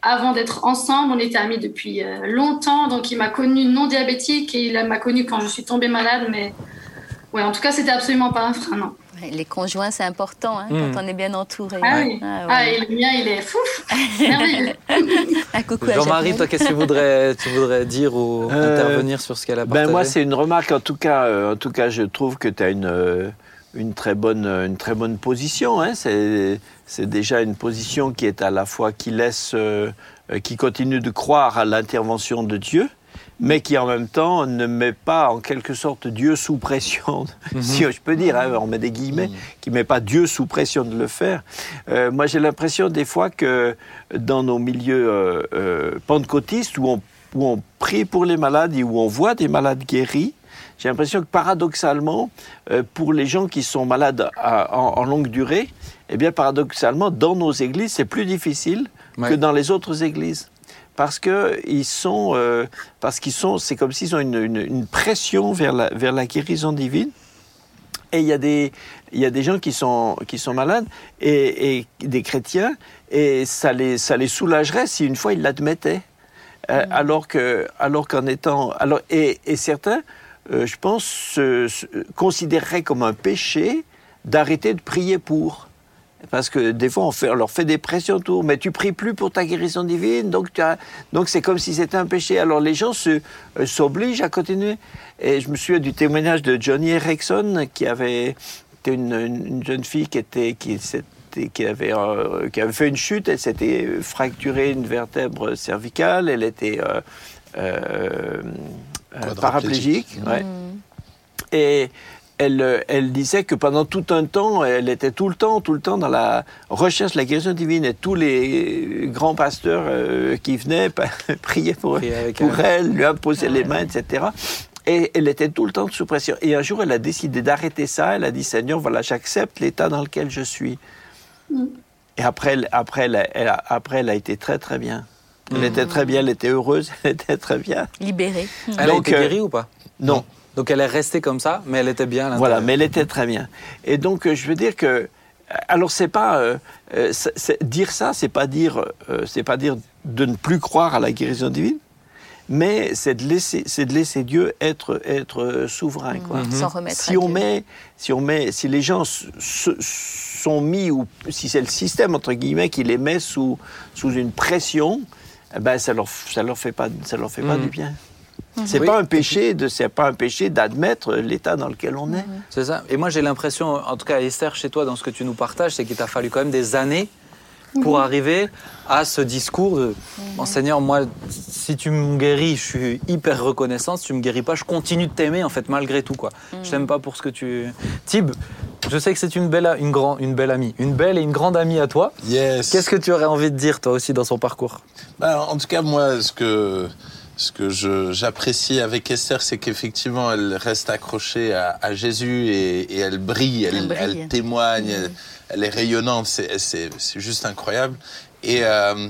[SPEAKER 5] avant d'être ensemble. On était amis depuis longtemps. Donc, il m'a connue non diabétique et il m'a connue quand je suis tombée malade. Mais ouais, en tout cas, c'était absolument pas un frein, non.
[SPEAKER 3] Les conjoints, c'est important hein, quand on est bien entouré.
[SPEAKER 5] Ah oui.
[SPEAKER 3] Ah, ouais.
[SPEAKER 5] Ah, et le mien, il est fou. Merveilleux. *laughs*
[SPEAKER 3] À
[SPEAKER 1] Jean-Marie, toi, qu'est-ce que tu voudrais, tu voudrais dire ou
[SPEAKER 2] Euh,
[SPEAKER 1] intervenir sur ce qu'elle a partagé
[SPEAKER 2] Ben moi, c'est une remarque. En tout cas, euh, en tout cas, je trouve que tu as une, euh, une très bonne, une très bonne position. Hein. C'est, c'est déjà une position qui est à la fois qui laisse, euh, qui continue de croire à l'intervention de Dieu, mais qui en même temps ne met pas en quelque sorte Dieu sous pression, *laughs* si je peux dire, hein, on met des guillemets, qui met pas Dieu sous pression de le faire. Euh, moi, j'ai l'impression des fois que dans nos milieux euh, euh, pentecôtistes où on, où on prie pour les malades et où on voit des malades guéris, j'ai l'impression que paradoxalement, pour les gens qui sont malades à- en, en longue durée, eh bien paradoxalement, dans nos églises, c'est plus difficile
[SPEAKER 1] Ouais.
[SPEAKER 2] que dans les autres églises. Parce que ils sont, euh, parce qu'ils sont, c'est comme s'ils ont une, une- une pression vers la, vers la guérison divine. Et il y a des, il y a des gens qui sont, qui sont malades et, et des chrétiens, et ça les, ça les soulagerait si une fois ils l'admettaient. Euh, alors que, alors qu'en étant, alors et, et certains, euh, je pense, se, se- considéreraient comme un péché d'arrêter de prier pour. Parce que des fois, on, fait, on leur fait des pressions autour. Mais tu pries plus pour ta guérison divine, donc tu as- donc c'est comme si c'était un péché. Alors les gens se euh, s'obligent à continuer. Et je me souviens du témoignage de Johnny Erickson, qui avait était une, une- une jeune fille qui était qui s'était- qui avait, euh, qui avait fait une chute, elle s'était fracturé une vertèbre cervicale, elle était euh, euh, euh, paraplégique. ouais. Et elle, euh, elle disait que pendant tout un temps, elle était tout le temps, tout le temps dans la recherche de la guérison divine. Et tous les grands pasteurs euh, qui venaient *laughs* priaient pour,
[SPEAKER 1] elle.
[SPEAKER 2] elle, lui imposaient les mains, etc. Et elle était tout le temps sous pression. Et un jour, elle a décidé d'arrêter ça. Elle a dit, Seigneur, voilà, j'accepte l'état dans lequel je suis. Et après, elle, après, elle, a- elle a, après, elle a été très, très bien. Elle était très bien, elle était heureuse, *laughs* elle était très bien.
[SPEAKER 3] Libérée.
[SPEAKER 1] Elle
[SPEAKER 2] Donc,
[SPEAKER 1] a été
[SPEAKER 2] euh,
[SPEAKER 1] guérie ou pas?
[SPEAKER 2] Non.
[SPEAKER 1] Donc elle est restée comme ça, mais elle était bien à.
[SPEAKER 2] Voilà, mais elle était très bien. Et donc, euh, je veux dire que, euh, alors c'est pas euh, dire ça, c'est pas dire, euh, c'est pas dire de ne plus croire à la guérison divine, mais c'est de laisser, c'est de laisser Dieu être être souverain, quoi.
[SPEAKER 1] Mhm.
[SPEAKER 3] S'en remettre
[SPEAKER 2] Si on
[SPEAKER 3] Dieu.
[SPEAKER 2] met, si on met, si les gens se- se- sont mis ou si c'est le système entre guillemets qui les met sous sous une pression, eh ben ça leur ça leur fait pas ça leur fait pas
[SPEAKER 1] Mhm.
[SPEAKER 2] du bien. C'est
[SPEAKER 1] Oui.
[SPEAKER 2] pas un péché de c'est pas un péché d'admettre l'état dans lequel on est.
[SPEAKER 1] C'est ça. Et moi, j'ai l'impression, en tout cas, Esther, chez toi, dans ce que tu nous partages, c'est qu'il t'a fallu quand même des années pour arriver à ce discours de Bon, Seigneur, moi, si tu me guéris, je suis hyper reconnaissant. Si tu me guéris pas, je continue de t'aimer, en fait, malgré tout. Quoi. Je t'aime pas pour ce que tu. Tib, je sais que c'est une belle, une, grand, une belle amie, une belle et une grande amie à toi.
[SPEAKER 4] Yes.
[SPEAKER 1] Qu'est-ce que tu aurais envie de dire, toi aussi, dans son parcours?
[SPEAKER 4] Bah, en tout cas, moi, ce que, ce que je- j'apprécie avec Esther, c'est qu'effectivement, elle reste accrochée à, à Jésus et, et elle brille, elle,
[SPEAKER 3] Elle brille.
[SPEAKER 4] elle témoigne, elle, elle est rayonnante, c'est c'est- c'est juste incroyable. Et euh,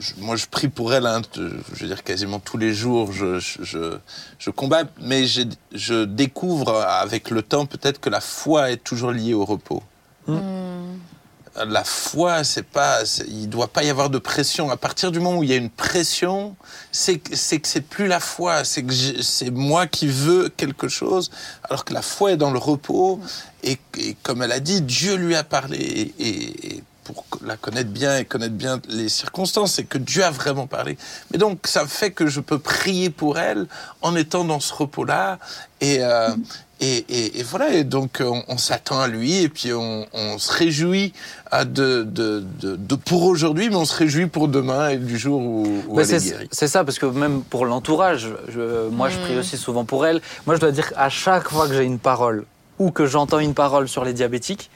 [SPEAKER 4] je- moi, je prie pour elle, hein, je veux dire, quasiment tous les jours, je, je, combats, mais je découvre avec le temps peut-être que la foi est toujours liée au repos la foi, c'est pas, il doit pas y avoir de pression. À partir du moment où il y a une pression, c'est que c'est plus la foi, c'est que c'est moi qui veux quelque chose, alors que la foi est dans le repos. Et, et comme elle a dit, Dieu lui a parlé. Et, et- et pour la connaître bien et connaître bien les circonstances, c'est que Dieu a vraiment parlé. Mais donc, ça fait que je peux prier pour elle en étant dans ce repos-là. Et, euh, et, et- et voilà, et donc on, on s'attend à lui et puis on, on se réjouit à de, de, de, de- pour aujourd'hui, mais on se réjouit pour demain et du jour où, où elle est
[SPEAKER 1] c'est
[SPEAKER 4] guérie.
[SPEAKER 1] c'est ça, parce que même pour l'entourage, je- moi je prie
[SPEAKER 3] Mm.
[SPEAKER 1] aussi souvent pour elle. Moi je dois dire qu'à chaque fois que j'ai une parole ou que j'entends une parole sur les diabétiques,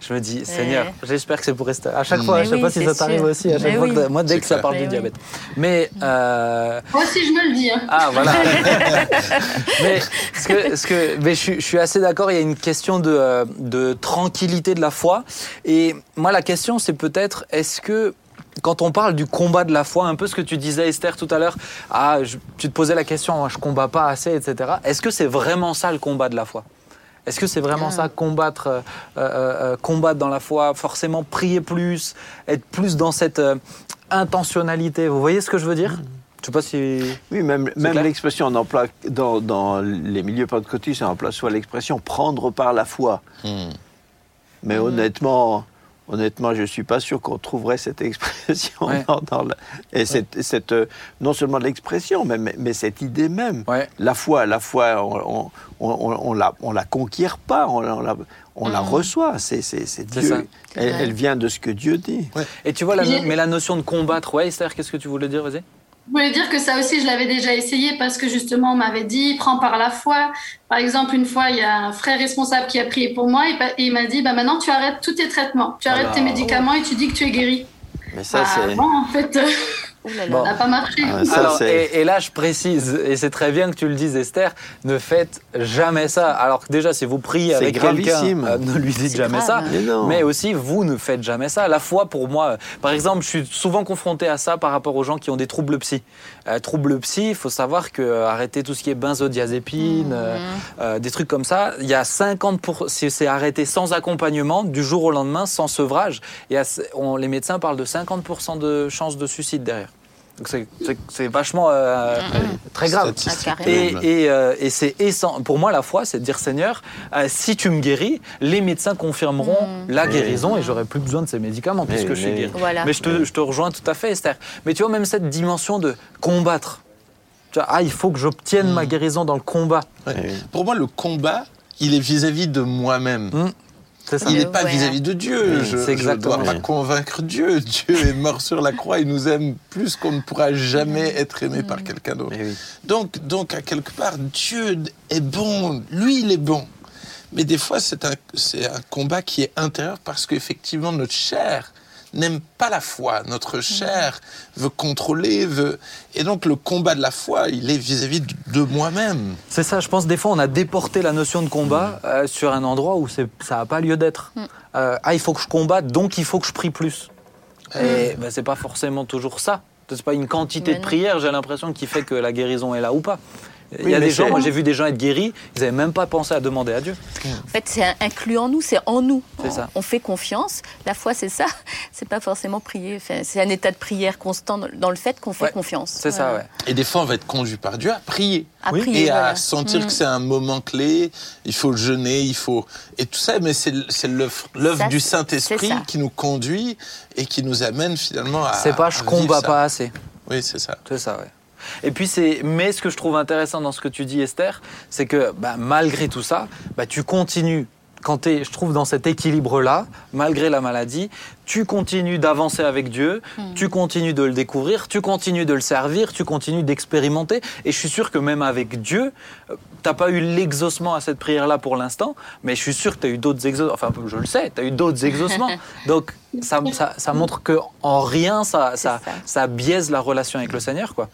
[SPEAKER 1] je me dis, Seigneur, j'espère que c'est pour rester. À chaque
[SPEAKER 4] Mm.
[SPEAKER 1] fois,
[SPEAKER 3] Mais
[SPEAKER 1] je sais
[SPEAKER 3] oui,
[SPEAKER 1] pas si ça t'arrive aussi. À chaque
[SPEAKER 3] Mais
[SPEAKER 1] fois
[SPEAKER 3] oui.
[SPEAKER 1] que- moi, dès que ça
[SPEAKER 4] clair.
[SPEAKER 1] parle
[SPEAKER 3] Mais
[SPEAKER 1] du
[SPEAKER 3] oui.
[SPEAKER 1] diabète. Mais euh,
[SPEAKER 5] Moi aussi, je me le dis. hein.
[SPEAKER 1] ah voilà. *laughs* mais ce que, ce que, mais je, suis- je suis assez d'accord. Il y a une question de, euh, de tranquillité de la foi. Et moi, la question, c'est peut-être est-ce que quand on parle du combat de la foi, un peu ce que tu disais Esther tout à l'heure, ah, je- tu te posais la question, je combats pas assez, etc. Est-ce que c'est vraiment ça le combat de la foi? Est-ce que c'est vraiment
[SPEAKER 3] Ah.
[SPEAKER 1] ça combattre, euh, euh, euh, combattre dans la foi, forcément prier plus, être plus dans cette euh, intentionnalité? Vous voyez ce que je veux dire? Je sais pas si.
[SPEAKER 2] Oui, même, même l'expression, on emploie, dans, dans les milieux pentecôtistes, on emploie soit l'expression prendre par la foi.
[SPEAKER 4] Hmm.
[SPEAKER 2] Mais honnêtement, honnêtement, je ne suis pas sûr qu'on trouverait cette expression
[SPEAKER 1] Ouais.
[SPEAKER 2] dans, dans le- et cette, cette, euh, non seulement l'expression, mais, mais, mais cette idée même.
[SPEAKER 1] Ouais.
[SPEAKER 2] La foi, la foi, on, on, on, on la, on la conquiert pas, on, on la, on la reçoit. C'est, c'est, c'est
[SPEAKER 1] C'est
[SPEAKER 2] Dieu.
[SPEAKER 1] ça.
[SPEAKER 2] Elle, elle vient de ce que Dieu dit.
[SPEAKER 1] Et tu vois, la, mais la notion de combattre, ouais, Esther, qu'est-ce que tu voulais dire, vas-y?
[SPEAKER 5] Je voulais dire que ça aussi, je l'avais déjà essayé parce que justement, on m'avait dit, prends par la foi. Par exemple, une fois, il y a un frère responsable qui a prié pour moi et, il m'a dit, bah, maintenant, tu arrêtes tous tes traitements. Tu arrêtes
[SPEAKER 2] Voilà.
[SPEAKER 5] tes médicaments et tu dis que tu es guéri.
[SPEAKER 2] Mais ça,
[SPEAKER 5] Bah,
[SPEAKER 2] c'est.
[SPEAKER 5] bon, en fait, euh,
[SPEAKER 3] là là.
[SPEAKER 1] Bon.
[SPEAKER 5] Ça n'a pas marché.
[SPEAKER 2] Ah, ça,
[SPEAKER 1] Alors,
[SPEAKER 2] c'est-
[SPEAKER 1] et, et là, je précise, et c'est très bien que tu le dises, Esther, ne faites jamais ça. Alors que déjà, si vous priez avec quelqu'un, euh, ne lui dites
[SPEAKER 3] C'est
[SPEAKER 1] jamais
[SPEAKER 3] grave.
[SPEAKER 1] ça.
[SPEAKER 2] Mais non.
[SPEAKER 1] Mais aussi, vous ne faites jamais ça. La foi, pour moi, euh, par exemple, je suis souvent confronté à ça par rapport aux gens qui ont des troubles psy. Euh, troubles psy, il faut savoir que euh, arrêter tout ce qui est benzodiazépine, euh, euh, des trucs comme ça, il y a 50 pour, si c'est arrêté sans accompagnement, du jour au lendemain, sans sevrage, il y a, on, les médecins parlent de 50% de chances de suicide derrière. Donc c'est- vachement euh, très grave.
[SPEAKER 3] Ah.
[SPEAKER 1] Et, et, euh, et c'est essentiel. Pour moi, la foi, c'est de dire Seigneur, euh, si tu me guéris, les médecins confirmeront la guérison et j'aurai plus besoin de ces médicaments puisque
[SPEAKER 2] Mais-
[SPEAKER 1] je suis
[SPEAKER 2] mais-
[SPEAKER 1] guéri.
[SPEAKER 3] Voilà.
[SPEAKER 1] Mais je te, je te rejoins tout à fait, Esther. Mais tu vois, même cette dimension de combattre. Tu vois, ah, il faut que j'obtienne ma guérison dans le combat.
[SPEAKER 4] Ouais.
[SPEAKER 2] Oui.
[SPEAKER 4] Pour moi, le combat, il est vis-à-vis de moi-même.
[SPEAKER 1] Ça.
[SPEAKER 4] Il n'est pas vis-à-vis de Dieu. Je ne dois pas convaincre Dieu. Dieu est mort sur la croix. Il nous aime plus qu'on ne pourra jamais être aimé par quelqu'un d'autre.
[SPEAKER 2] Eh oui.
[SPEAKER 4] Donc, donc, à quelque part, Dieu est bon. Lui, il est bon. Mais des fois, c'est un, c'est un combat qui est intérieur parce qu'effectivement, notre chair n'aime pas la foi. Notre chair veut contrôler, veut... Et donc, le combat de la foi, il est vis-à-vis de de moi-même.
[SPEAKER 1] C'est ça, je pense des fois on a déporté la notion de combat euh, sur un endroit où c'est- ça n'a pas lieu d'être. Euh, ah, il faut que je combatte, donc il faut que je prie plus. Et ben, c'est pas forcément toujours ça. C'est pas une quantité
[SPEAKER 3] Mais
[SPEAKER 1] de prière, j'ai l'impression, qui fait que la guérison est là ou pas. Il y a des gens, moi j'ai vu des gens être guéris, ils n'avaient même pas pensé à demander à Dieu.
[SPEAKER 3] En fait, c'est inclus en nous, c'est en nous.
[SPEAKER 1] C'est
[SPEAKER 3] on,
[SPEAKER 1] ça.
[SPEAKER 3] on fait confiance. La foi, c'est ça. *laughs* C'est pas forcément prier. Enfin, c'est un état de prière constant dans- le fait qu'on fait
[SPEAKER 1] Ouais,
[SPEAKER 3] confiance.
[SPEAKER 1] C'est ça, ouais.
[SPEAKER 4] Et des fois, on va être conduit par Dieu à prier.
[SPEAKER 3] À
[SPEAKER 1] Oui.
[SPEAKER 3] prier,
[SPEAKER 4] et à sentir
[SPEAKER 3] Mm.
[SPEAKER 4] que c'est un moment clé, il faut jeûner, il faut... Et tout ça, mais c'est l'œuvre du Saint-Esprit qui nous conduit et qui nous amène finalement à...
[SPEAKER 1] C'est pas je combats pas assez.
[SPEAKER 4] Oui, c'est ça.
[SPEAKER 1] C'est ça, ouais. Et puis c'est, mais ce que je trouve intéressant dans ce que tu dis, Esther, c'est que bah, malgré tout ça, bah, tu continues. Quand tu es, je trouve, dans cet équilibre-là, malgré la maladie, tu continues d'avancer avec Dieu, tu continues de le découvrir, tu continues de le servir, tu continues d'expérimenter. Et je suis sûr que même avec Dieu, euh, t'as pas eu l'exaucement à cette prière-là pour l'instant, mais je suis sûr que tu as eu d'autres exaucements. Enfin, je le sais, tu as eu d'autres exaucements. *laughs* Donc, ça, ça, ça montre que en rien, ça, ça,
[SPEAKER 3] ça.
[SPEAKER 1] ça biaise la relation avec le Seigneur, quoi.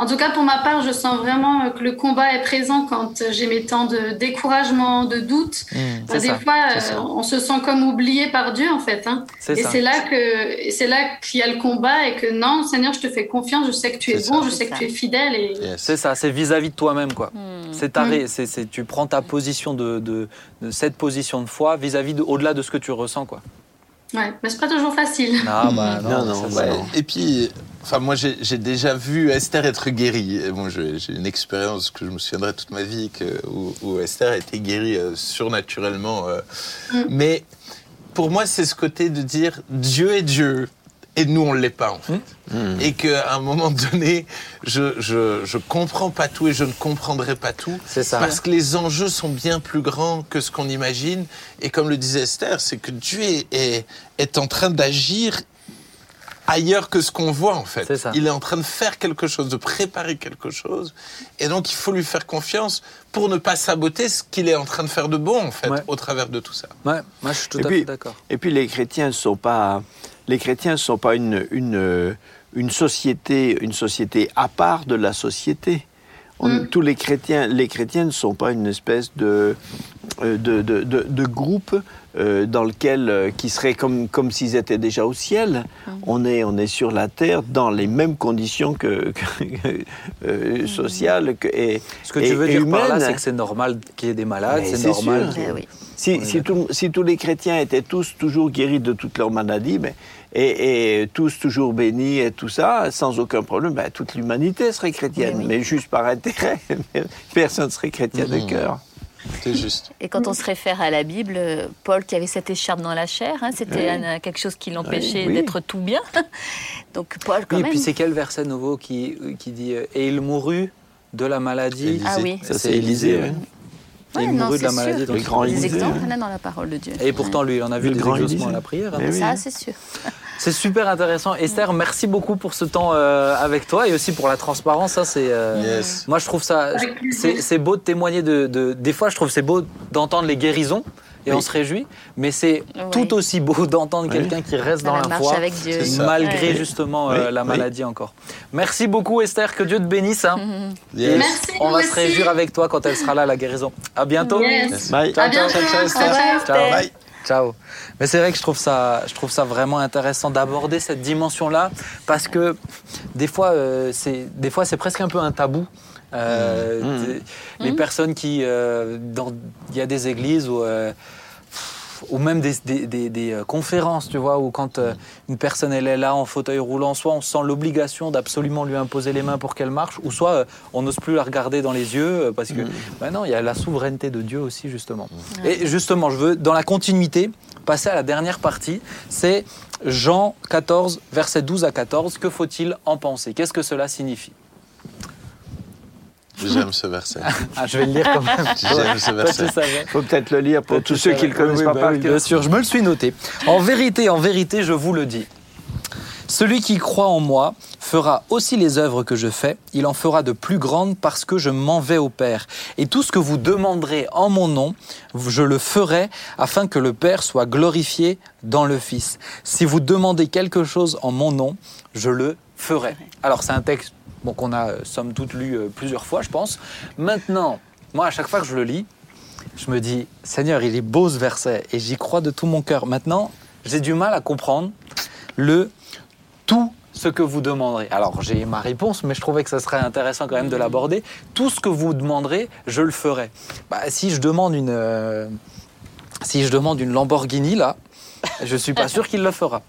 [SPEAKER 5] En tout cas, pour ma part, je sens vraiment que le combat est présent quand j'ai mes temps de découragement, de doute.
[SPEAKER 1] c'est
[SPEAKER 5] Bah, des
[SPEAKER 1] ça,
[SPEAKER 5] fois, euh, on se sent comme oublié par Dieu, en fait. hein.
[SPEAKER 1] C'est
[SPEAKER 5] Et
[SPEAKER 1] ça.
[SPEAKER 5] c'est là que et c'est là qu'il y a le combat et que non, Seigneur, je te fais confiance. Je sais que tu es bon,
[SPEAKER 4] ça.
[SPEAKER 5] je sais que
[SPEAKER 3] ça.
[SPEAKER 5] tu es fidèle. Et
[SPEAKER 4] Yes.
[SPEAKER 1] C'est ça, c'est vis-à-vis de toi-même, quoi. C'est ta ré- c'est- c'est- tu prends ta position de, de- de cette position de foi vis-à-vis de, au-delà de ce que tu ressens, quoi.
[SPEAKER 5] ouais, mais c'est pas toujours facile.
[SPEAKER 1] Non, bah,
[SPEAKER 2] Non, non,
[SPEAKER 1] ça,
[SPEAKER 2] bah,
[SPEAKER 1] ça,
[SPEAKER 2] non.
[SPEAKER 4] Et puis, enfin, moi, j'ai déjà vu Esther être guérie. Bon, j'ai une expérience que je me souviendrai toute ma vie que, où, où Esther a été guérie euh, surnaturellement. euh.
[SPEAKER 5] Mm.
[SPEAKER 4] Mais pour moi, c'est ce côté de dire Dieu est Dieu. Et nous, on ne l'est pas, en fait.
[SPEAKER 2] Mm.
[SPEAKER 4] Et qu'à un moment donné, je, je, je comprends pas tout et je ne comprendrai pas tout.
[SPEAKER 1] C'est ça.
[SPEAKER 4] Parce que les enjeux sont bien plus grands que ce qu'on imagine. Et comme le disait Esther, c'est que Dieu est, est, est en train d'agir ailleurs que ce qu'on voit en fait. Il est en train de faire quelque chose, de préparer quelque chose. Et donc il faut lui faire confiance pour ne pas saboter ce qu'il est en train de faire de bon en fait
[SPEAKER 1] Ouais.
[SPEAKER 4] au travers de tout ça.
[SPEAKER 1] Ouais, moi je suis tout
[SPEAKER 2] Et
[SPEAKER 1] à
[SPEAKER 2] puis-
[SPEAKER 1] fait d'accord.
[SPEAKER 2] Et puis les chrétiens ne sont pas, les chrétiens sont pas une, une, une société, une société à part de la société. On-
[SPEAKER 5] Mm.
[SPEAKER 2] Tous les chrétiens, les chrétiens ne sont pas une espèce de, euh, de, de, de- de groupe euh, dans lequel, euh, qui serait comme, comme s'ils étaient déjà au ciel. On, est, on est sur la terre dans les mêmes conditions que, *laughs* que- euh, sociales que, et,
[SPEAKER 1] Ce que
[SPEAKER 2] et-
[SPEAKER 1] tu veux dire par là,
[SPEAKER 2] humaines.
[SPEAKER 1] c'est que c'est normal qu'il y ait des malades, c'est normal.
[SPEAKER 2] sûr.
[SPEAKER 3] Eh oui.
[SPEAKER 2] Si, si, tout- si tous les chrétiens étaient tous toujours guéris de toutes leurs maladies, mais, et, et tous toujours bénis et tout ça, sans aucun problème, ben, toute l'humanité serait chrétienne,
[SPEAKER 3] Oui, oui.
[SPEAKER 2] mais juste par intérêt. *laughs* Personne ne serait chrétien de
[SPEAKER 4] Mhm.
[SPEAKER 2] cœur.
[SPEAKER 4] C'est juste.
[SPEAKER 3] Et quand on se réfère à la Bible, Paul qui avait cette écharpe dans la chair, hein, c'était
[SPEAKER 2] Oui.
[SPEAKER 3] un- quelque chose qui l'empêchait
[SPEAKER 2] Oui, oui.
[SPEAKER 3] d'être tout bien. *laughs* Donc Paul, quand
[SPEAKER 1] Oui, et puis c'est quel verset nouveau qui, qui dit euh, Et il mourut de la maladie
[SPEAKER 4] Élisée.
[SPEAKER 3] Ah oui.
[SPEAKER 2] Ça, c'est Élisée.
[SPEAKER 1] Ouais.
[SPEAKER 2] hein.
[SPEAKER 1] Et il mourut de la maladie.
[SPEAKER 3] sûr.
[SPEAKER 1] il
[SPEAKER 2] grand
[SPEAKER 3] des exemples,
[SPEAKER 2] hein.
[SPEAKER 3] on a dans la parole de Dieu.
[SPEAKER 1] Et pourtant, lui, il en a vu
[SPEAKER 2] Le
[SPEAKER 1] des
[SPEAKER 2] grand
[SPEAKER 1] exaucements à la prière. hein.
[SPEAKER 3] Ça, c'est sûr. *laughs*
[SPEAKER 1] C'est super intéressant. Esther, merci beaucoup pour ce temps euh, avec toi et aussi pour la transparence. Ça, c'est. euh,
[SPEAKER 4] Yes.
[SPEAKER 1] Moi, je trouve ça. C'est beau de témoigner de, de- Des fois, je trouve c'est beau d'entendre les guérisons et on se réjouit, mais c'est
[SPEAKER 3] Oui.
[SPEAKER 1] tout aussi beau *laughs* d'entendre quelqu'un qui reste dans,
[SPEAKER 3] Dans la
[SPEAKER 1] foi,
[SPEAKER 3] avec Dieu.
[SPEAKER 1] Malgré
[SPEAKER 3] Ouais.
[SPEAKER 1] justement euh, la
[SPEAKER 2] oui.
[SPEAKER 1] maladie encore. Merci beaucoup Esther, que Dieu te bénisse. hein.
[SPEAKER 4] Yes.
[SPEAKER 1] Et
[SPEAKER 5] Merci,
[SPEAKER 1] on va se réjouir avec toi quand elle sera là, la guérison. À bientôt.
[SPEAKER 5] Yes.
[SPEAKER 2] Bye.
[SPEAKER 5] À bientôt.
[SPEAKER 4] ciao, ciao, Esther.
[SPEAKER 5] Ciao, ciao.
[SPEAKER 1] Ciao.
[SPEAKER 4] Bye.
[SPEAKER 1] Ciao. Mais c'est vrai que je trouve ça, je trouve ça vraiment intéressant d'aborder cette dimension-là parce que des fois, euh, c'est, des fois, c'est presque un peu un tabou. Euh,
[SPEAKER 2] Mmh.
[SPEAKER 1] des- Les personnes qui, euh, dans, il y a des églises où, euh, ou même des, des- des- des, euh, conférences, tu vois, où quand euh, une personne elle est là en fauteuil roulant, soit on sent l'obligation d'absolument lui imposer les mains pour qu'elle marche, ou soit euh, on n'ose plus la regarder dans les yeux parce que maintenant il y a la souveraineté de Dieu aussi justement. Et justement, je veux dans la continuité passer à la dernière partie, c'est Jean 14 versets 12 à 14. Que faut-il en penser? Qu'est-ce que cela signifie?
[SPEAKER 4] J'aime ce verset.
[SPEAKER 1] Ah, je vais le lire quand même.
[SPEAKER 4] J'aime ce verset.
[SPEAKER 1] savais.
[SPEAKER 2] faut peut-être le lire pour tous ceux qui ne le connaissent
[SPEAKER 1] Oui,
[SPEAKER 2] pas
[SPEAKER 1] bah
[SPEAKER 2] par
[SPEAKER 1] oui,
[SPEAKER 2] cœur.
[SPEAKER 1] Bien sûr, je me le suis noté. En vérité, en vérité, je vous le dis. Celui qui croit en moi fera aussi les œuvres que je fais. Il en fera de plus grandes parce que je m'en vais au Père. Et tout ce que vous demanderez en mon nom, je le ferai afin que le Père soit glorifié dans le Fils. Si vous demandez quelque chose en mon nom, je le ferai. Alors c'est un texte bon, qu'on a euh, somme toute lu euh, plusieurs fois, je pense. Maintenant, moi, à chaque fois que je le lis, je me dis, Seigneur, il est beau ce verset et j'y crois de tout mon cœur. Maintenant, j'ai du mal à comprendre le tout ce que vous demanderez. Alors, j'ai ma réponse, mais je trouvais que ça serait intéressant quand même de l'aborder. Tout ce que vous demanderez, je le ferai. Bah, si je demande une, euh, si je demande une Lamborghini là, je suis pas sûr qu'il le fera.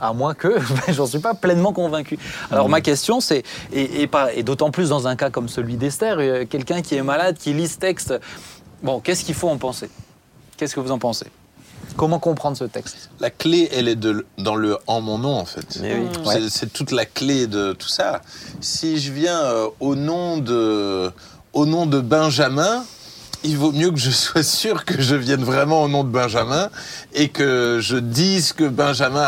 [SPEAKER 1] À moins que, *laughs* ben, j'en suis pas pleinement convaincu. Alors ma question c'est, et, et pas- et d'autant plus dans un cas comme celui d'Esther, euh, quelqu'un qui est malade, qui lit ce texte, bon, qu'est-ce qu'il faut en penser? Qu'est-ce que vous en pensez? Comment comprendre ce texte?
[SPEAKER 4] La clé, elle est de, dans le en mon nom, en fait.
[SPEAKER 2] Oui.
[SPEAKER 4] C'est-
[SPEAKER 1] Ouais.
[SPEAKER 4] C'est toute la clé de tout ça. Si je viens euh, au, nom de, au nom de Benjamin, il vaut mieux que je sois sûr que je vienne vraiment au nom de Benjamin et que je dise ce que Benjamin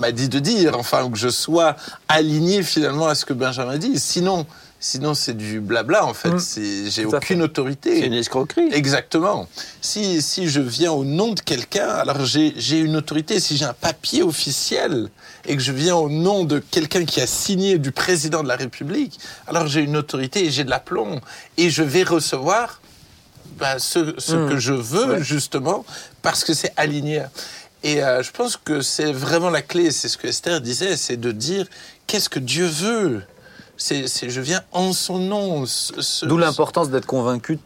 [SPEAKER 4] m'a dit de dire. Enfin, ou que je sois aligné finalement à ce que Benjamin dit. Sinon, sinon c'est du blabla, en fait.
[SPEAKER 1] Mm.
[SPEAKER 4] C'est- J'ai aucune
[SPEAKER 1] fait.
[SPEAKER 4] autorité.
[SPEAKER 2] C'est une escroquerie.
[SPEAKER 4] Exactement. Si, si je viens au nom de quelqu'un, alors j'ai j'ai une autorité. Si j'ai un papier officiel et que je viens au nom de quelqu'un qui a signé du président de la République, alors j'ai une autorité et j'ai de l'aplomb. Et je vais recevoir bah, ce, ce
[SPEAKER 1] Mm.
[SPEAKER 4] que je veux,
[SPEAKER 1] Ouais.
[SPEAKER 4] justement, parce que c'est aligné. Et euh, je pense que c'est vraiment la clé, c'est ce que Esther disait, c'est de dire qu'est-ce que Dieu veut? C'est, je viens en son nom.
[SPEAKER 1] D'où l'importance d'être convaincu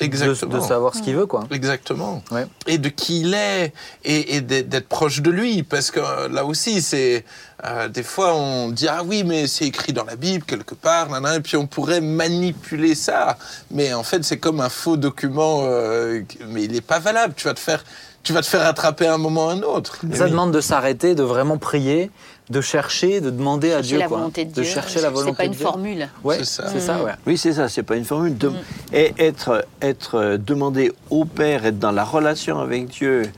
[SPEAKER 4] Exactement.
[SPEAKER 1] de savoir ce qu'il veut, quoi.
[SPEAKER 4] Exactement.
[SPEAKER 1] Ouais.
[SPEAKER 4] Et de qui il est, et, et d'être proche de lui, parce que euh, là aussi, c'est euh, des fois on dit ah oui, mais c'est écrit dans la Bible quelque part, nanana, et puis on pourrait manipuler ça, mais en fait c'est comme un faux document, euh, mais il n'est pas valable. Tu vas te faire, tu vas te faire attraper à un moment ou à un autre.
[SPEAKER 1] Ça demande de s'arrêter, de vraiment prier, de chercher, de demander à
[SPEAKER 3] Chercher
[SPEAKER 1] Dieu,
[SPEAKER 3] la
[SPEAKER 1] quoi.
[SPEAKER 3] volonté de Dieu.
[SPEAKER 1] chercher la volonté
[SPEAKER 3] C'est pas une
[SPEAKER 1] de Dieu.
[SPEAKER 3] formule.
[SPEAKER 1] Ouais,
[SPEAKER 4] C'est ça.
[SPEAKER 1] c'est ça, ouais.
[SPEAKER 2] Oui, c'est ça, c'est pas une formule. De- Et être, être euh, demandé au Père, être dans la relation avec Dieu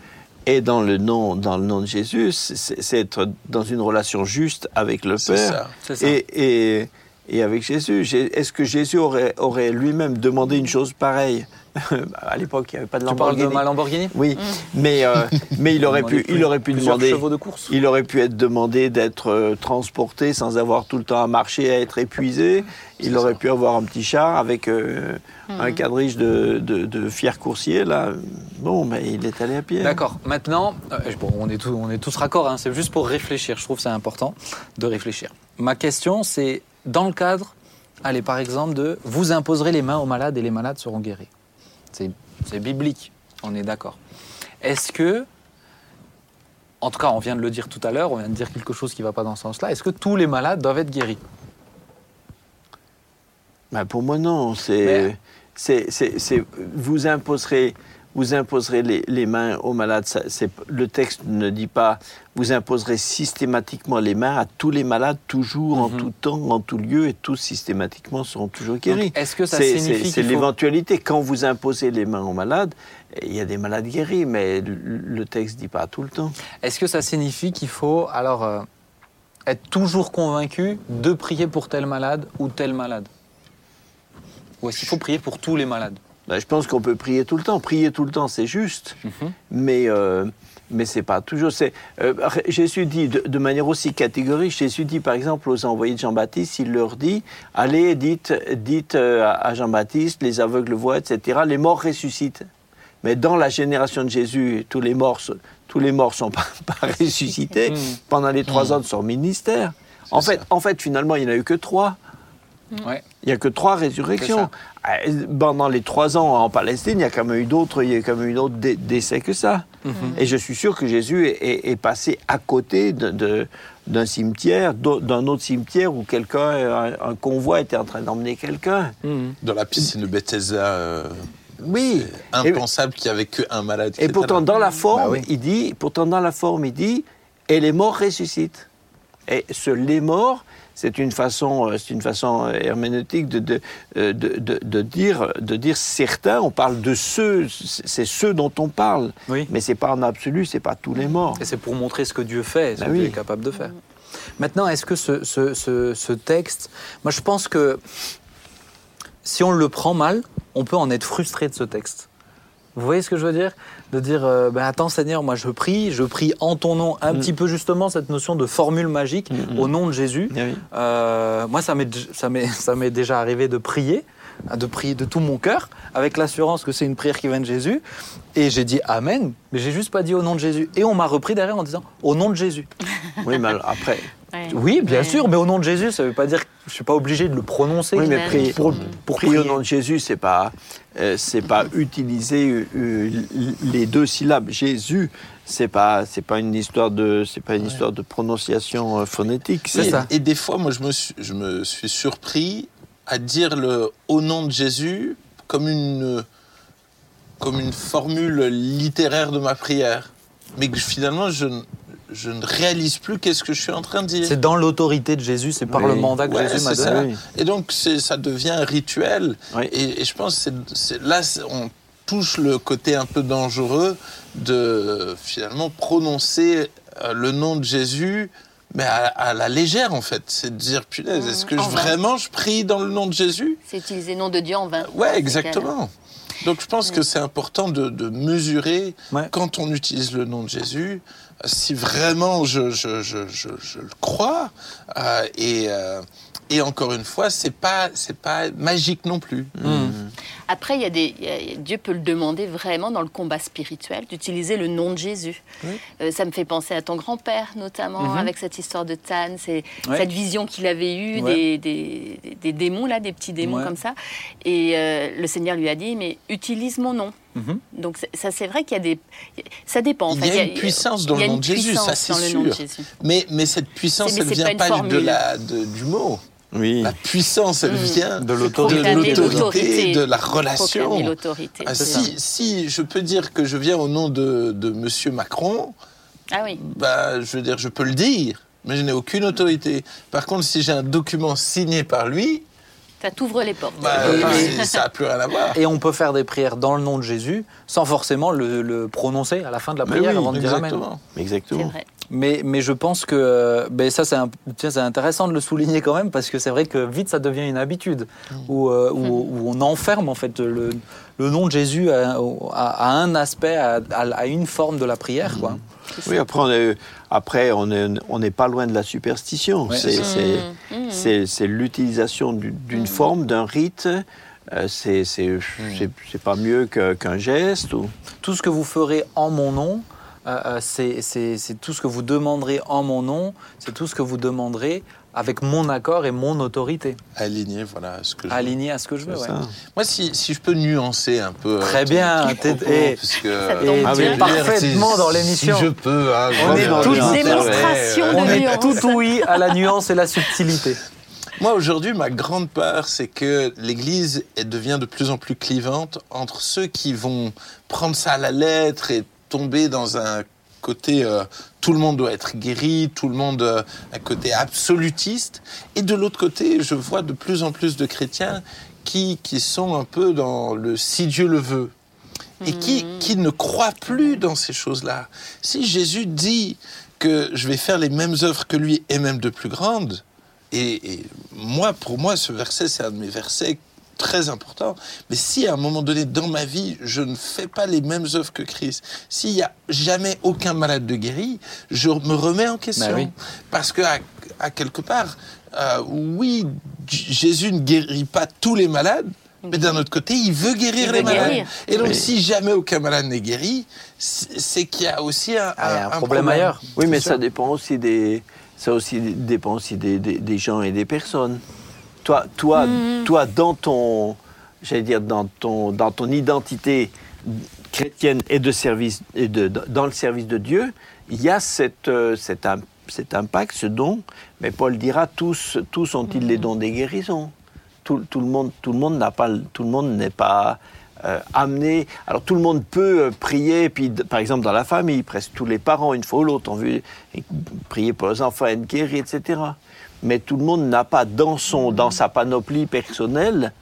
[SPEAKER 2] et dans le nom, dans le nom de Jésus, c'est être dans une relation juste avec le Père
[SPEAKER 4] ça.
[SPEAKER 1] C'est ça.
[SPEAKER 2] et, et, et avec Jésus. Est-ce que Jésus aurait, aurait lui-même demandé une chose pareille? À l'époque, il n'y avait pas de
[SPEAKER 1] Tu parles de
[SPEAKER 2] Lamborghini.
[SPEAKER 1] ma Lamborghini?
[SPEAKER 2] Oui, mais, euh, mais il aurait pu, il aurait pu demander.
[SPEAKER 1] chevaux de course.
[SPEAKER 2] Il aurait pu être demandé d'être euh, transporté sans avoir tout le temps à marcher, à être épuisé. Il aurait
[SPEAKER 4] ça.
[SPEAKER 2] pu avoir un petit char avec euh, un quadrige de, de, de fiers coursiers. Là. Bon, mais il est allé à pied.
[SPEAKER 1] D'accord. Maintenant, euh, bon, on, est tous, on est tous raccords, hein, c'est juste pour réfléchir. Je trouve que c'est important de réfléchir. Ma question, c'est dans le cadre, allez, par exemple, de vous imposerez les mains aux malades et les malades seront guéris. C'est biblique, on est d'accord. Est-ce que, en tout cas, on vient de le dire tout à l'heure, on vient de dire quelque chose qui ne va pas dans ce sens-là, est-ce que tous les malades doivent être guéris?
[SPEAKER 2] Ben, pour moi, non. C'est- vous imposerez, vous imposerez les, les mains aux malades. Ça, le texte ne dit pas vous imposerez systématiquement les mains à tous les malades, toujours, en
[SPEAKER 1] Mhm.
[SPEAKER 2] tout temps, en tout lieu, et tous systématiquement seront toujours guéris.
[SPEAKER 1] Est-ce que ça
[SPEAKER 2] C'est,
[SPEAKER 1] signifie
[SPEAKER 2] c'est,
[SPEAKER 1] faut...
[SPEAKER 2] l'éventualité. Quand vous imposez les mains aux malades, il y a des malades guéris, mais le, le texte ne dit pas tout le temps.
[SPEAKER 1] Est-ce que ça signifie qu'il faut alors euh, être toujours convaincu de prier pour tel malade ou tel malade? Ou est-ce qu'il faut prier pour tous les malades?
[SPEAKER 2] Ben, je pense qu'on peut prier tout le temps. Prier tout le temps, c'est juste,
[SPEAKER 1] Mhm.
[SPEAKER 2] mais euh, mais c'est pas toujours. C'est euh, Jésus dit de, de manière aussi catégorique. Jésus dit par exemple aux envoyés de Jean-Baptiste, il leur dit allez, dites dites euh, à Jean-Baptiste, les aveugles voient, etc. Les morts ressuscitent. Mais dans la génération de Jésus, tous les morts, tous les morts sont pas, *laughs* pas ressuscités
[SPEAKER 1] Mhm.
[SPEAKER 2] pendant les trois ans de son ministère. En fait,
[SPEAKER 4] ça.
[SPEAKER 2] en fait, finalement, il n'y en a eu que trois.
[SPEAKER 1] Ouais.
[SPEAKER 2] Il n'y a que trois résurrections. Euh, Pendant les trois ans en Palestine, il y a quand même eu d'autres, il y a quand même eu d'autres dé- décès que ça. Et je suis sûr que Jésus est, est- est passé à côté de- de- d'un cimetière, d'un autre cimetière où quelqu'un, un, un convoi était en train d'emmener quelqu'un.
[SPEAKER 1] Mhm.
[SPEAKER 4] Dans la piscine de Bethesda, euh,
[SPEAKER 2] Oui.
[SPEAKER 4] impensable qu'il n'y avait qu'un malade. qui
[SPEAKER 2] Et
[SPEAKER 4] était
[SPEAKER 2] pourtant,
[SPEAKER 4] là.
[SPEAKER 2] dans la forme,
[SPEAKER 1] Bah oui.
[SPEAKER 2] il dit, pourtant dans la forme, il dit, et les morts ressuscitent. Et ce les morts, c'est une façon, euh, c'est une façon euh, herméneutique de, de, euh, de, de- de dire, de dire certains. On parle de ceux, c'est ceux dont on parle.
[SPEAKER 1] Oui.
[SPEAKER 2] Mais c'est pas en absolu, c'est pas tous les morts.
[SPEAKER 1] Et c'est pour montrer ce que Dieu fait, ce
[SPEAKER 2] Bah
[SPEAKER 1] que
[SPEAKER 2] oui.
[SPEAKER 1] Dieu est capable de faire. Maintenant, est-ce que ce, ce- ce- ce texte, moi je pense que si on le prend mal, on peut en être frustré de ce texte. Vous voyez ce que je veux dire? De dire, euh, ben, attends Seigneur, moi je prie, je prie en ton nom, un
[SPEAKER 2] Mm.
[SPEAKER 1] petit peu justement cette notion de formule magique
[SPEAKER 2] Mm, mm.
[SPEAKER 1] au nom de Jésus.
[SPEAKER 2] Oui.
[SPEAKER 1] Euh, moi, ça m'est, ça, m'est, *laughs* ça m'est déjà arrivé de prier, de prier de tout mon cœur, avec l'assurance que c'est une prière qui vient de Jésus. Et j'ai dit Amen, mais j'ai juste pas dit au nom de Jésus. Et on m'a repris derrière en disant au nom de Jésus.
[SPEAKER 2] Oui, mais après,
[SPEAKER 3] Ouais.
[SPEAKER 1] Oui, bien
[SPEAKER 3] Ouais.
[SPEAKER 1] sûr, mais au nom de Jésus, ça veut pas dire que je suis pas obligé de le prononcer.
[SPEAKER 2] oui, mais prier,
[SPEAKER 1] pour, pour
[SPEAKER 2] prier au nom de Jésus, c'est pas, euh, c'est pas utiliser euh, les deux syllabes. Jésus, c'est pas, c'est pas une histoire de, c'est pas une histoire de prononciation euh, phonétique.
[SPEAKER 1] C'est
[SPEAKER 4] Oui,
[SPEAKER 1] ça.
[SPEAKER 4] Et des fois, moi, je me suis, je me suis surpris à dire le au nom de Jésus comme une, comme une formule littéraire de ma prière. Mais que finalement, je, ne- je ne réalise plus qu'est-ce que je suis en train de dire.
[SPEAKER 1] C'est dans l'autorité de Jésus, c'est par
[SPEAKER 2] Oui.
[SPEAKER 1] le mandat que
[SPEAKER 4] Ouais,
[SPEAKER 1] Jésus m'a donné.
[SPEAKER 4] Et donc, ça devient un rituel.
[SPEAKER 2] Oui.
[SPEAKER 4] Et, et je pense que c'est- c'est- là, on touche le côté un peu dangereux de finalement prononcer euh, le nom de Jésus, mais à, à la légère, en fait. C'est de dire, punaise, est-ce que je- vraiment je prie dans le nom de Jésus?
[SPEAKER 3] C'est utiliser le nom de Dieu en vain.
[SPEAKER 4] Ouais, exactement. Donc je pense que c'est important de, de mesurer
[SPEAKER 1] Ouais.
[SPEAKER 4] quand on utilise le nom de Jésus, euh, si vraiment je, je, je, je, je le crois. euh, et, euh, et encore une fois, c'est pas c'est pas magique non plus.
[SPEAKER 1] Mm.
[SPEAKER 3] Après, il y a des, il y a- Dieu peut le demander vraiment dans le combat spirituel, d'utiliser le nom de Jésus. Euh, ça me fait penser à ton grand-père, notamment,
[SPEAKER 1] Mhm.
[SPEAKER 3] avec cette histoire de Tan, c'est
[SPEAKER 1] Ouais.
[SPEAKER 3] cette vision qu'il avait eue
[SPEAKER 1] Ouais.
[SPEAKER 3] des, des, des- démons, là, des petits démons
[SPEAKER 1] Ouais.
[SPEAKER 3] comme ça. Et euh, le Seigneur lui a dit, mais utilise mon nom. Donc c'est- ça, c'est vrai qu'il y a des... Ça dépend. en
[SPEAKER 4] Il y a une puissance dans
[SPEAKER 3] il y a
[SPEAKER 4] le nom
[SPEAKER 3] une
[SPEAKER 4] de Jésus, ça,
[SPEAKER 3] puissance
[SPEAKER 4] c'est
[SPEAKER 3] dans le nom de
[SPEAKER 4] sûr.
[SPEAKER 3] Jésus.
[SPEAKER 4] Mais, mais cette puissance, elle
[SPEAKER 3] c'est
[SPEAKER 4] vient
[SPEAKER 3] pas une
[SPEAKER 4] pas, de
[SPEAKER 3] formule.
[SPEAKER 4] la, de- du mot.
[SPEAKER 2] Oui.
[SPEAKER 4] La puissance, elle
[SPEAKER 3] Mm.
[SPEAKER 4] vient
[SPEAKER 1] De
[SPEAKER 4] de
[SPEAKER 1] l'autorité.
[SPEAKER 4] L'autorité. de la relation. Ah, si, si je peux dire que je viens au nom de, de Monsieur Macron,
[SPEAKER 3] Ah oui.
[SPEAKER 4] bah, je veux dire, je peux le dire, mais je n'ai aucune autorité. Par contre, si j'ai un document signé par lui,
[SPEAKER 3] Ça t'ouvre les portes.
[SPEAKER 4] bah,
[SPEAKER 1] Et-
[SPEAKER 4] ça n'a plus rien à voir.
[SPEAKER 1] Et on peut faire des prières dans le nom de Jésus sans forcément le, le prononcer à la fin de la
[SPEAKER 2] Mais
[SPEAKER 1] prière
[SPEAKER 2] oui,
[SPEAKER 1] avant de dire Amen.
[SPEAKER 4] Exactement.
[SPEAKER 3] Vrai.
[SPEAKER 1] Mais, mais je pense que euh, ben ça, c'est un- tiens, c'est intéressant de le souligner quand même, parce que c'est vrai que vite, ça devient une habitude, où, euh, où- où on enferme en fait le, le nom de Jésus à, à- à un aspect, à, à- à une forme de la prière. Quoi.
[SPEAKER 2] Oui, après, on est, après, on est- on n'est pas loin de la superstition.
[SPEAKER 1] Ouais.
[SPEAKER 2] C'est- c'est-
[SPEAKER 3] Mmh,
[SPEAKER 2] l'utilisation du- d'une forme, d'un rite. Euh, c'est pas mieux qu'un geste. Ou...
[SPEAKER 1] Tout ce que vous ferez en mon nom, euh, euh, c'est tout ce que vous demanderez en mon nom, c'est tout ce que vous demanderez avec mon accord et mon autorité,
[SPEAKER 4] Aligné, voilà ce que je
[SPEAKER 1] aligné à ce que je veux. Ouais.
[SPEAKER 4] Moi, si, si je peux nuancer un peu.
[SPEAKER 1] Très
[SPEAKER 4] euh,
[SPEAKER 1] bien, t'es-
[SPEAKER 4] propos,
[SPEAKER 1] et-
[SPEAKER 4] parce que,
[SPEAKER 1] Et
[SPEAKER 3] bien.
[SPEAKER 1] tu es
[SPEAKER 4] veux
[SPEAKER 1] parfaitement dans l'émission.
[SPEAKER 4] Si je peux, hein,
[SPEAKER 2] On est tous
[SPEAKER 4] je-
[SPEAKER 3] démonstration
[SPEAKER 4] Ouais,
[SPEAKER 3] de
[SPEAKER 1] On est tout oui à la nuance et la subtilité.
[SPEAKER 4] Moi, aujourd'hui, ma grande peur, c'est que l'Église elle devient de plus en plus clivante entre ceux qui vont prendre ça à la lettre et tomber dans un côté euh, tout le monde doit être guéri, tout le monde euh, un côté absolutiste, et de l'autre côté, je vois de plus en plus de chrétiens qui, qui sont un peu dans le si Dieu le veut. Et qui, qui ne croient plus dans ces choses-là. Si Jésus dit que je vais faire les mêmes œuvres que lui et même de plus grandes, et, et moi, pour moi, ce verset, c'est un de mes versets très important. Mais si à un moment donné dans ma vie, je ne fais pas les mêmes œuvres que Christ, s'il n'y a jamais aucun malade de guéri, je me remets en question.
[SPEAKER 1] Bah oui.
[SPEAKER 4] Parce que à, à quelque part, euh, oui, Jésus ne guérit pas tous les malades. Mais d'un autre côté, il veut guérir
[SPEAKER 3] Il
[SPEAKER 4] les malades.
[SPEAKER 3] guérir.
[SPEAKER 4] Et donc,
[SPEAKER 2] Oui.
[SPEAKER 4] si jamais aucun malade n'est guéri, c'est qu'il y a aussi un,
[SPEAKER 1] Ah, un problème ailleurs.
[SPEAKER 2] Oui, mais ça dépend aussi des, ça aussi dépend aussi des, des- des gens et des personnes. Toi, toi, toi, dans ton, j'allais dire dans ton, dans ton identité chrétienne et de service et de, dans le service de Dieu, il y a cette, euh, cet, im- cet impact, ce don. Mais Paul dira tous, tous ont-ils les dons des guérisons? Tout, tout le monde, tout le monde n'a pas, tout le monde n'est pas euh, amené. Alors tout le monde peut euh, prier, puis par exemple dans la famille, presque tous les parents, une fois ou l'autre, ont vu prier pour les enfants, être guéris, etc. Mais tout le monde n'a pas dans son, dans sa panoplie personnelle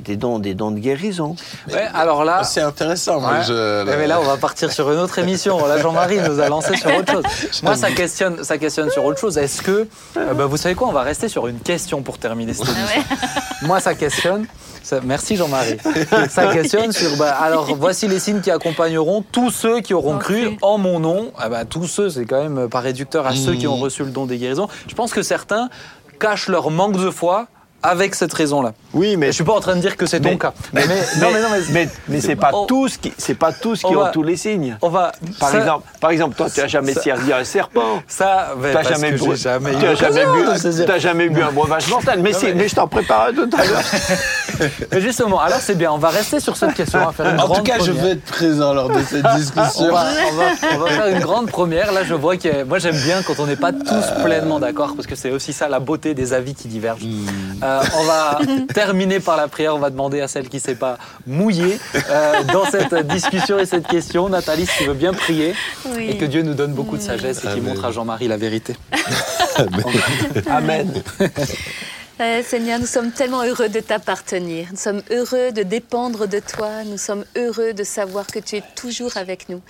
[SPEAKER 2] des dons, des dons de guérison.
[SPEAKER 1] Ouais, alors là,
[SPEAKER 4] C'est intéressant. moi,
[SPEAKER 1] Ouais.
[SPEAKER 4] je-
[SPEAKER 1] ben là, on va partir sur une autre émission. Là, Jean-Marie nous a lancé sur autre chose. *laughs* Moi, ça questionne, ça questionne sur autre chose. Est-ce que, euh, bah, vous savez quoi, on va rester sur une question pour terminer cette émission. Moi, ça questionne. ça- merci Jean-Marie. Ça questionne sur. bah, alors, voici les signes qui accompagneront tous ceux qui auront cru en mon nom. Ah bah, tous ceux, c'est quand même pas réducteur à ceux qui
[SPEAKER 4] Mmh.
[SPEAKER 1] ont reçu le don des guérisons. Je pense que certains cachent leur manque de foi avec cette raison-là.
[SPEAKER 2] Oui, mais
[SPEAKER 1] Je suis pas en train de dire que c'est ton
[SPEAKER 2] Mais-
[SPEAKER 1] cas. Mais, mais- *laughs* non, mais non, mais,
[SPEAKER 2] mais, mais c'est pas
[SPEAKER 1] On-
[SPEAKER 2] tous qui, c'est pas tous
[SPEAKER 1] on
[SPEAKER 2] qui
[SPEAKER 1] va-
[SPEAKER 2] ont tous les signes.
[SPEAKER 1] on va.
[SPEAKER 2] Par
[SPEAKER 1] ça-
[SPEAKER 2] exemple, par exemple, toi, tu n'as jamais
[SPEAKER 1] ça-
[SPEAKER 2] servi un serpent.
[SPEAKER 1] Ça, ben,
[SPEAKER 2] T'as
[SPEAKER 1] parce
[SPEAKER 2] jamais, bu,
[SPEAKER 1] jamais eu
[SPEAKER 2] t'as jamais bu, t'as jamais bu un breuvage mortel. Mais, si,
[SPEAKER 1] mais-
[SPEAKER 2] mais je t'en prépare un tout à l'heure. *laughs*
[SPEAKER 1] Mais justement, alors c'est bien, on va rester sur cette question, on va faire une
[SPEAKER 4] En tout cas, je vais être présent lors de cette *laughs*
[SPEAKER 1] On
[SPEAKER 4] discussion.
[SPEAKER 1] va, on, va, on va faire une grande première. Là, je vois que moi, j'aime bien quand on n'est pas tous pleinement d'accord, parce que c'est aussi ça la beauté des avis qui divergent. Euh, on va *laughs* terminer par la prière. On va demander à celle qui ne s'est pas mouillée euh, dans cette discussion et cette question. Nathalie, si tu veux bien prier
[SPEAKER 3] Oui.
[SPEAKER 1] et que Dieu nous donne beaucoup de sagesse et qu'il montre à Jean-Marie la vérité. *laughs*
[SPEAKER 2] Amen.
[SPEAKER 3] Euh, Seigneur, nous sommes tellement heureux de t'appartenir. Nous sommes heureux de dépendre de toi. Nous sommes heureux de savoir que tu es toujours avec nous.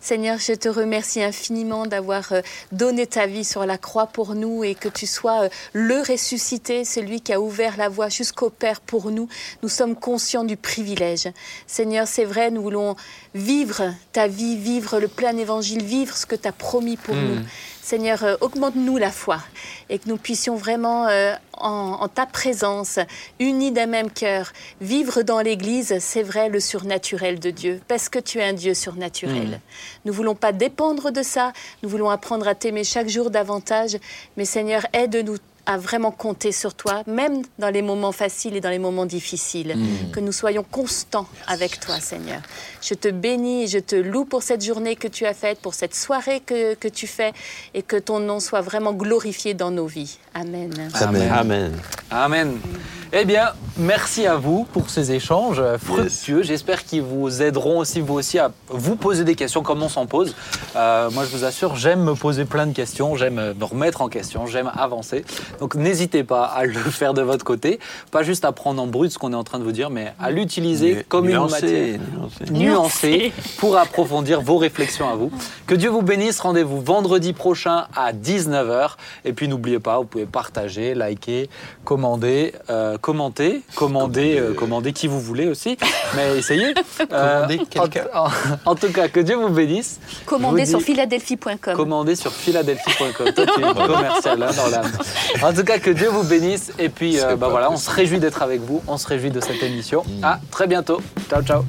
[SPEAKER 3] Seigneur, je te remercie infiniment d'avoir euh, donné ta vie sur la croix pour nous et que tu sois euh, le ressuscité, celui qui a ouvert la voie jusqu'au Père pour nous. Nous sommes conscients du privilège. Seigneur, c'est vrai, nous voulons vivre ta vie, vivre le plein évangile, vivre ce que tu as promis pour nous. Seigneur, euh, augmente-nous la foi et que nous puissions vraiment, euh, en, en ta présence, unis d'un même cœur, vivre dans l'Église, c'est vrai, le surnaturel de Dieu, parce que tu es un Dieu surnaturel. Nous voulons pas dépendre de ça, nous voulons apprendre à t'aimer chaque jour davantage, mais Seigneur, aide-nous à vraiment compter sur toi, même dans les moments faciles et dans les moments difficiles. Que nous soyons constants avec toi, Seigneur. Je te bénis et je te loue pour cette journée que tu as faite, pour cette soirée que, que tu fais, et que ton nom soit vraiment glorifié dans nos vies. Amen.
[SPEAKER 1] Amen.
[SPEAKER 2] Amen.
[SPEAKER 1] Amen. Eh bien, merci à vous pour ces échanges euh, fructueux. J'espère qu'ils vous aideront aussi, vous aussi, à vous poser des questions comme on s'en pose. Euh, moi, je vous assure, j'aime me poser plein de questions, j'aime me remettre en question, j'aime avancer. Donc, n'hésitez pas à le *laughs* faire de votre côté. Pas juste à prendre en brut ce qu'on est en train de vous dire, mais à l'utiliser comme une matière
[SPEAKER 2] Nuancé, nuancé.
[SPEAKER 1] nuancée pour approfondir vos réflexions à vous. Que Dieu vous bénisse. Rendez-vous vendredi prochain à 19h. Et puis n'oubliez pas, vous pouvez partager, liker, commander, euh, commenter, commander, euh, commander qui vous voulez aussi. Mais essayez. *laughs* Euh, en, en- en tout cas, que Dieu vous bénisse.
[SPEAKER 3] Commandez sur philadelphie.com.
[SPEAKER 1] Commandez sur philadelphie.com. Toi, tu es *laughs* commercial hein, dans l'âme. En tout cas, que Dieu vous bénisse. Et puis, euh, bah voilà, on se réjouit d'être avec vous. On se réjouit de cette émission. Mmh. À très bientôt. Ciao, ciao.